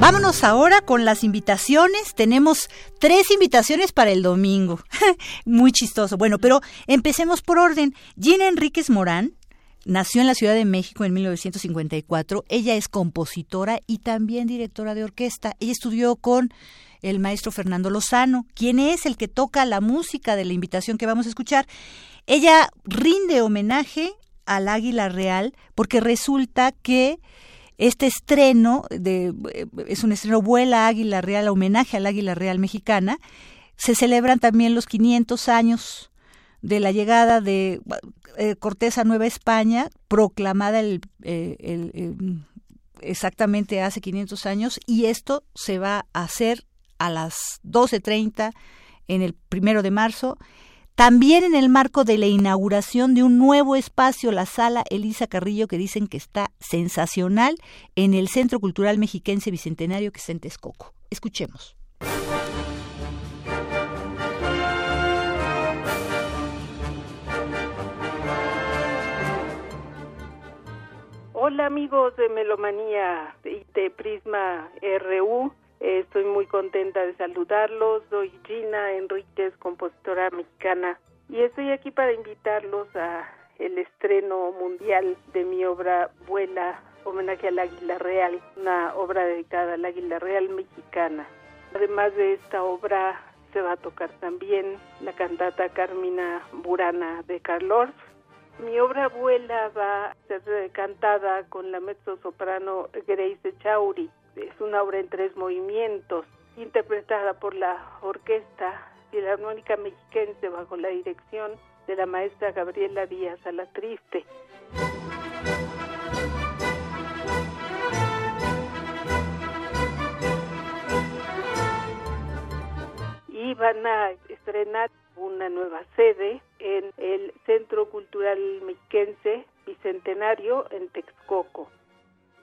Vámonos, ahora con las invitaciones. Tenemos tres invitaciones para el domingo. <laughs> Muy chistoso. Bueno, pero empecemos por orden. Gina Enríquez Morán nació en la Ciudad de México en 1954. Ella es compositora y también directora de orquesta. Ella estudió con el maestro Fernando Lozano, quien es el que toca la música de la invitación que vamos a escuchar. Ella rinde homenaje al Águila Real porque resulta que este estreno de, es un estreno Vuela Águila Real, homenaje al Águila Real mexicana. Se celebran también los 500 años de la llegada de eh, Cortés a Nueva España, proclamada el, eh, el, exactamente hace 500 años, y esto se va a hacer a las 12.30 en el primero de marzo también en el marco de la inauguración de un nuevo espacio, la sala Elisa Carrillo, que dicen que está sensacional en el Centro Cultural Mexiquense Bicentenario que está en Texcoco. Escuchemos. Hola amigos de Melomanía y de Prisma RU. Estoy muy contenta de saludarlos. Soy Gina Enríquez, compositora mexicana, y estoy aquí para invitarlos a el estreno mundial de mi obra Vuela, homenaje al Águila Real, una obra dedicada al Águila Real mexicana. Además de esta obra, se va a tocar también la cantata Carmina Burana de Carlos. Mi obra Vuela va a ser cantada con la mezzo soprano Grace Chauri es una obra en tres movimientos, interpretada por la Orquesta Filarmónica Mexiquense bajo la dirección de la maestra Gabriela Díaz Alatriste. Y van a estrenar una nueva sede en el Centro Cultural Mexiquense Bicentenario en Texcoco.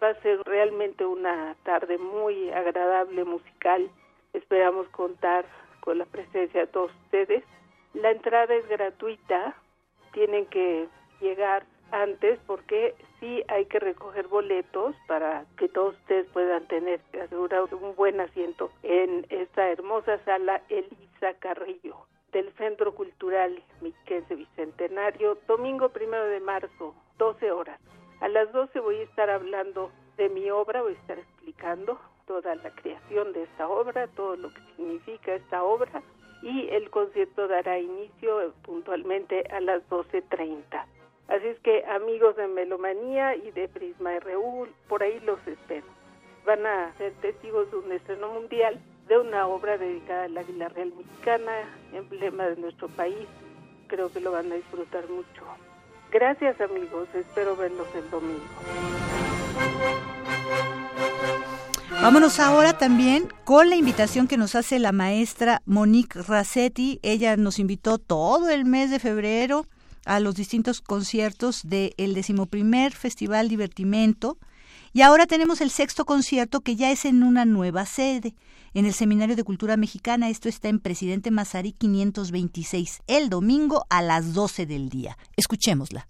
Va a ser realmente una tarde muy agradable musical. Esperamos contar con la presencia de todos ustedes. La entrada es gratuita. Tienen que llegar antes porque sí hay que recoger boletos para que todos ustedes puedan tener asegurado un buen asiento en esta hermosa sala Elisa Carrillo del Centro Cultural Miquense Bicentenario, domingo primero de marzo, 12 horas. A las 12 voy a estar hablando de mi obra, voy a estar explicando toda la creación de esta obra, todo lo que significa esta obra y el concierto dará inicio puntualmente a las 12.30. Así es que amigos de Melomanía y de Prisma RU, por ahí los espero. Van a ser testigos de un estreno mundial de una obra dedicada al Águila Real Mexicana, emblema de nuestro país. Creo que lo van a disfrutar mucho. Gracias amigos, espero verlos el domingo. Vámonos ahora también con la invitación que nos hace la maestra Monique Rassetti. Ella nos invitó todo el mes de febrero a los distintos conciertos del el decimoprimer Festival Divertimento. Y ahora tenemos el sexto concierto que ya es en una nueva sede, en el Seminario de Cultura Mexicana. Esto está en Presidente Mazari 526, el domingo a las 12 del día. Escuchémosla.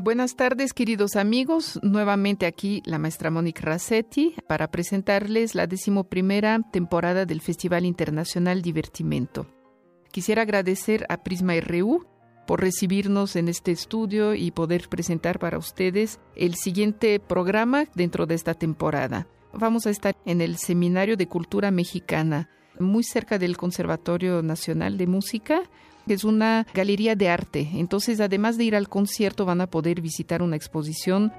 Buenas tardes, queridos amigos. Nuevamente aquí la maestra Mónica Rassetti para presentarles la decimoprimera temporada del Festival Internacional Divertimento. Quisiera agradecer a Prisma RU por recibirnos en este estudio y poder presentar para ustedes el siguiente programa dentro de esta temporada. Vamos a estar en el Seminario de Cultura Mexicana, muy cerca del Conservatorio Nacional de Música, es una galería de arte. Entonces, además de ir al concierto, van a poder visitar una exposición.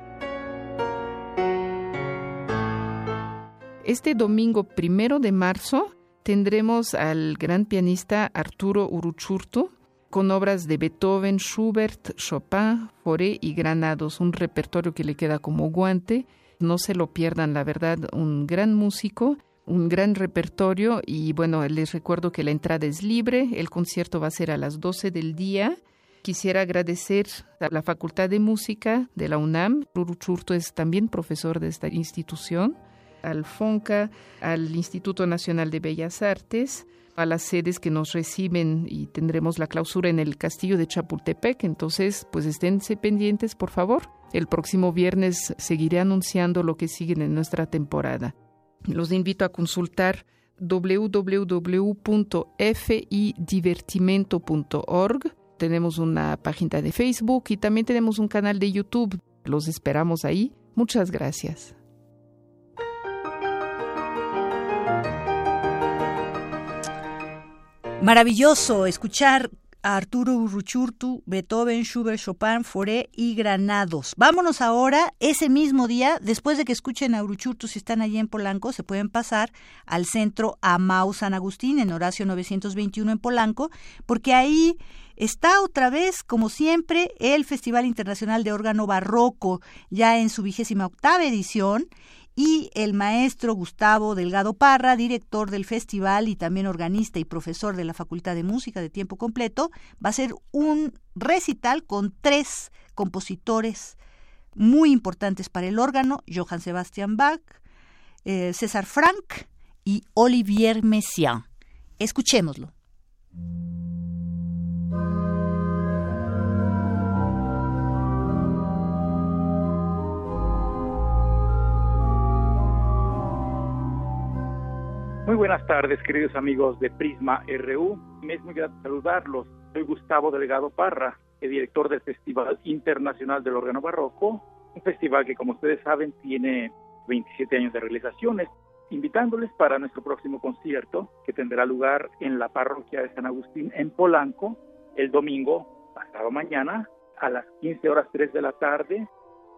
Este domingo primero de marzo tendremos al gran pianista Arturo Uruchurtu con obras de Beethoven, Schubert, Chopin, Fauré y Granados, un repertorio que le queda como guante. No se lo pierdan, la verdad, un gran músico un gran repertorio y bueno, les recuerdo que la entrada es libre, el concierto va a ser a las 12 del día. Quisiera agradecer a la Facultad de Música de la UNAM, Ruru Churto es también profesor de esta institución, al FONCA, al Instituto Nacional de Bellas Artes, a las sedes que nos reciben y tendremos la clausura en el Castillo de Chapultepec, entonces pues esténse pendientes por favor. El próximo viernes seguiré anunciando lo que sigue en nuestra temporada. Los invito a consultar www.fidivertimento.org. Tenemos una página de Facebook y también tenemos un canal de YouTube. Los esperamos ahí. Muchas gracias. Maravilloso escuchar Arturo Urruchurtu, Beethoven, Schubert, Chopin, Foré y Granados. Vámonos ahora, ese mismo día, después de que escuchen a Urruchurtu, si están allí en Polanco, se pueden pasar al centro Amau San Agustín, en Horacio 921 en Polanco, porque ahí está otra vez, como siempre, el Festival Internacional de Órgano Barroco, ya en su vigésima octava edición, y el maestro Gustavo Delgado Parra, director del festival y también organista y profesor de la Facultad de Música de tiempo completo, va a ser un recital con tres compositores muy importantes para el órgano, Johann Sebastian Bach, eh, César Frank y Olivier Messiaen. Escuchémoslo. Muy buenas tardes, queridos amigos de Prisma RU. Me es muy grato saludarlos. Soy Gustavo Delgado Parra, el director del Festival Internacional del Órgano Barroco, un festival que, como ustedes saben, tiene 27 años de realizaciones, invitándoles para nuestro próximo concierto, que tendrá lugar en la parroquia de San Agustín en Polanco, el domingo, pasado mañana, a las 15 horas 3 de la tarde.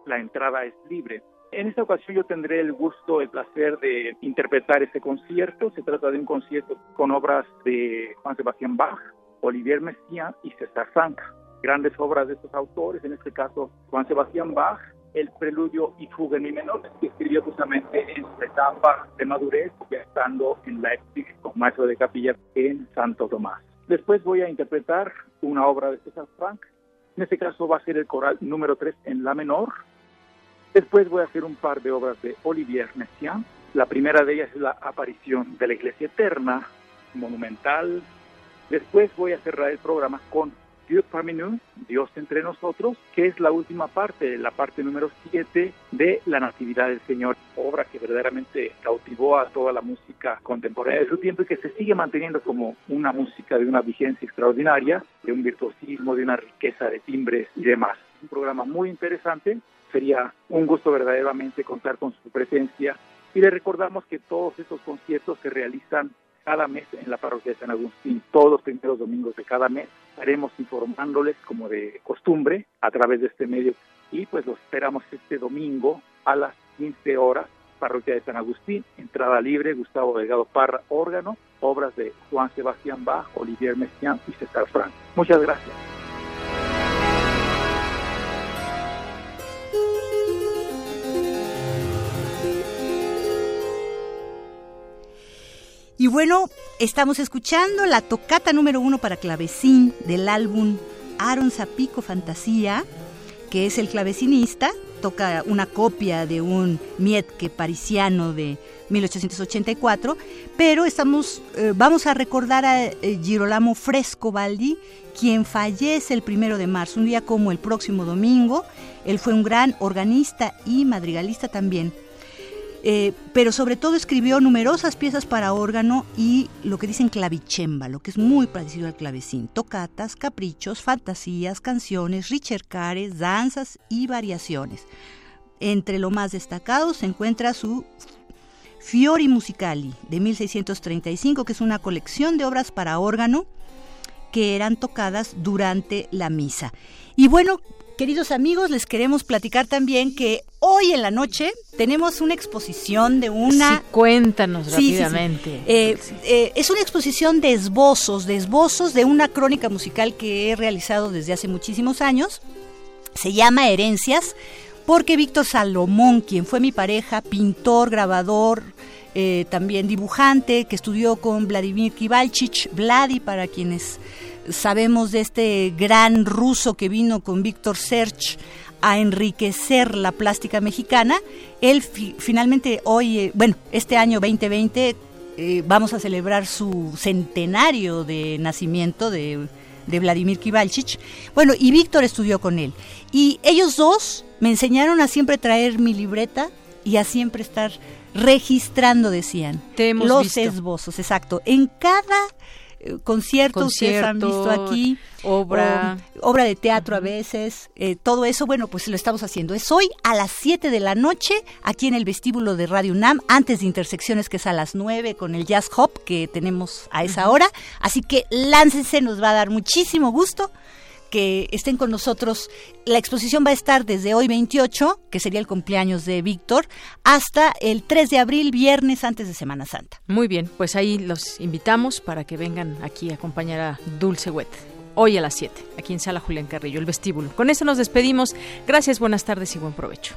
La entrada es libre. En esta ocasión yo tendré el gusto, el placer de interpretar este concierto. Se trata de un concierto con obras de Juan Sebastián Bach, Olivier Messiaen y César Franck. Grandes obras de estos autores, en este caso Juan Sebastián Bach, el preludio y fuga en mi menor, que escribió justamente en su etapa de madurez, ya estando en Leipzig como maestro de capilla en Santo Tomás. Después voy a interpretar una obra de César Franck. En este caso va a ser el coral número 3 en la menor, Después voy a hacer un par de obras de Olivier Messiaen. La primera de ellas es la aparición de la Iglesia Eterna, monumental. Después voy a cerrar el programa con Dieu parmi nous, Dios entre nosotros, que es la última parte, la parte número 7 de La Natividad del Señor, obra que verdaderamente cautivó a toda la música contemporánea de su tiempo y que se sigue manteniendo como una música de una vigencia extraordinaria, de un virtuosismo, de una riqueza de timbres y demás. Un programa muy interesante sería un gusto verdaderamente contar con su presencia y le recordamos que todos estos conciertos se realizan cada mes en la parroquia de San Agustín, todos los primeros domingos de cada mes. Estaremos informándoles como de costumbre a través de este medio y pues los esperamos este domingo a las 15 horas, parroquia de San Agustín, entrada libre, Gustavo Delgado Parra, órgano, obras de Juan Sebastián Bach, Olivier Messiaen y César Frank. Muchas gracias. Y bueno, estamos escuchando la tocata número uno para clavecín del álbum Aaron Zapico Fantasía, que es el clavecinista, toca una copia de un Mietke parisiano de 1884, pero estamos, eh, vamos a recordar a eh, Girolamo Frescobaldi, quien fallece el primero de marzo, un día como el próximo domingo. Él fue un gran organista y madrigalista también. Eh, pero sobre todo escribió numerosas piezas para órgano y lo que dicen lo que es muy parecido al clavecín, tocatas, caprichos, fantasías, canciones, ricercares, danzas y variaciones. Entre lo más destacado se encuentra su Fiori Musicali de 1635, que es una colección de obras para órgano que eran tocadas durante la misa. Y bueno, queridos amigos, les queremos platicar también que hoy en la noche tenemos una exposición de una... Sí, cuéntanos rápidamente. Eh, eh, es una exposición de esbozos, de esbozos de una crónica musical que he realizado desde hace muchísimos años. Se llama Herencias, porque Víctor Salomón, quien fue mi pareja, pintor, grabador, eh, también dibujante, que estudió con Vladimir Kivalchich, Vladi, para quienes sabemos de este gran ruso que vino con Víctor Serch a enriquecer la plástica mexicana. Él finalmente hoy, eh, bueno, este año 2020 eh, vamos a celebrar su centenario de nacimiento de, de Vladimir Kivalchich. Bueno, y Víctor estudió con él. Y ellos dos me enseñaron a siempre traer mi libreta y a siempre estar registrando, decían. los esbozos, exacto. En cada conciertos ustedes han visto aquí, obra, obra de teatro a veces, eh, todo eso, bueno, pues lo estamos haciendo. Es hoy a las 7 de la noche, aquí en el vestíbulo de Radio UNAM, antes de Intersecciones, que es a las 9, con el Jazz Hop que tenemos a esa hora. Así que láncense, nos va a dar muchísimo gusto que estén con nosotros. La exposición va a estar desde hoy 28, que sería el cumpleaños de Víctor, hasta el 3 de abril, viernes antes de Semana Santa. Muy bien, pues ahí los invitamos para que vengan aquí a acompañar a Dulce Wet. Hoy a las 7, aquí en Sala Julián Carrillo, el vestíbulo. Con eso nos despedimos. Gracias, buenas tardes y buen provecho.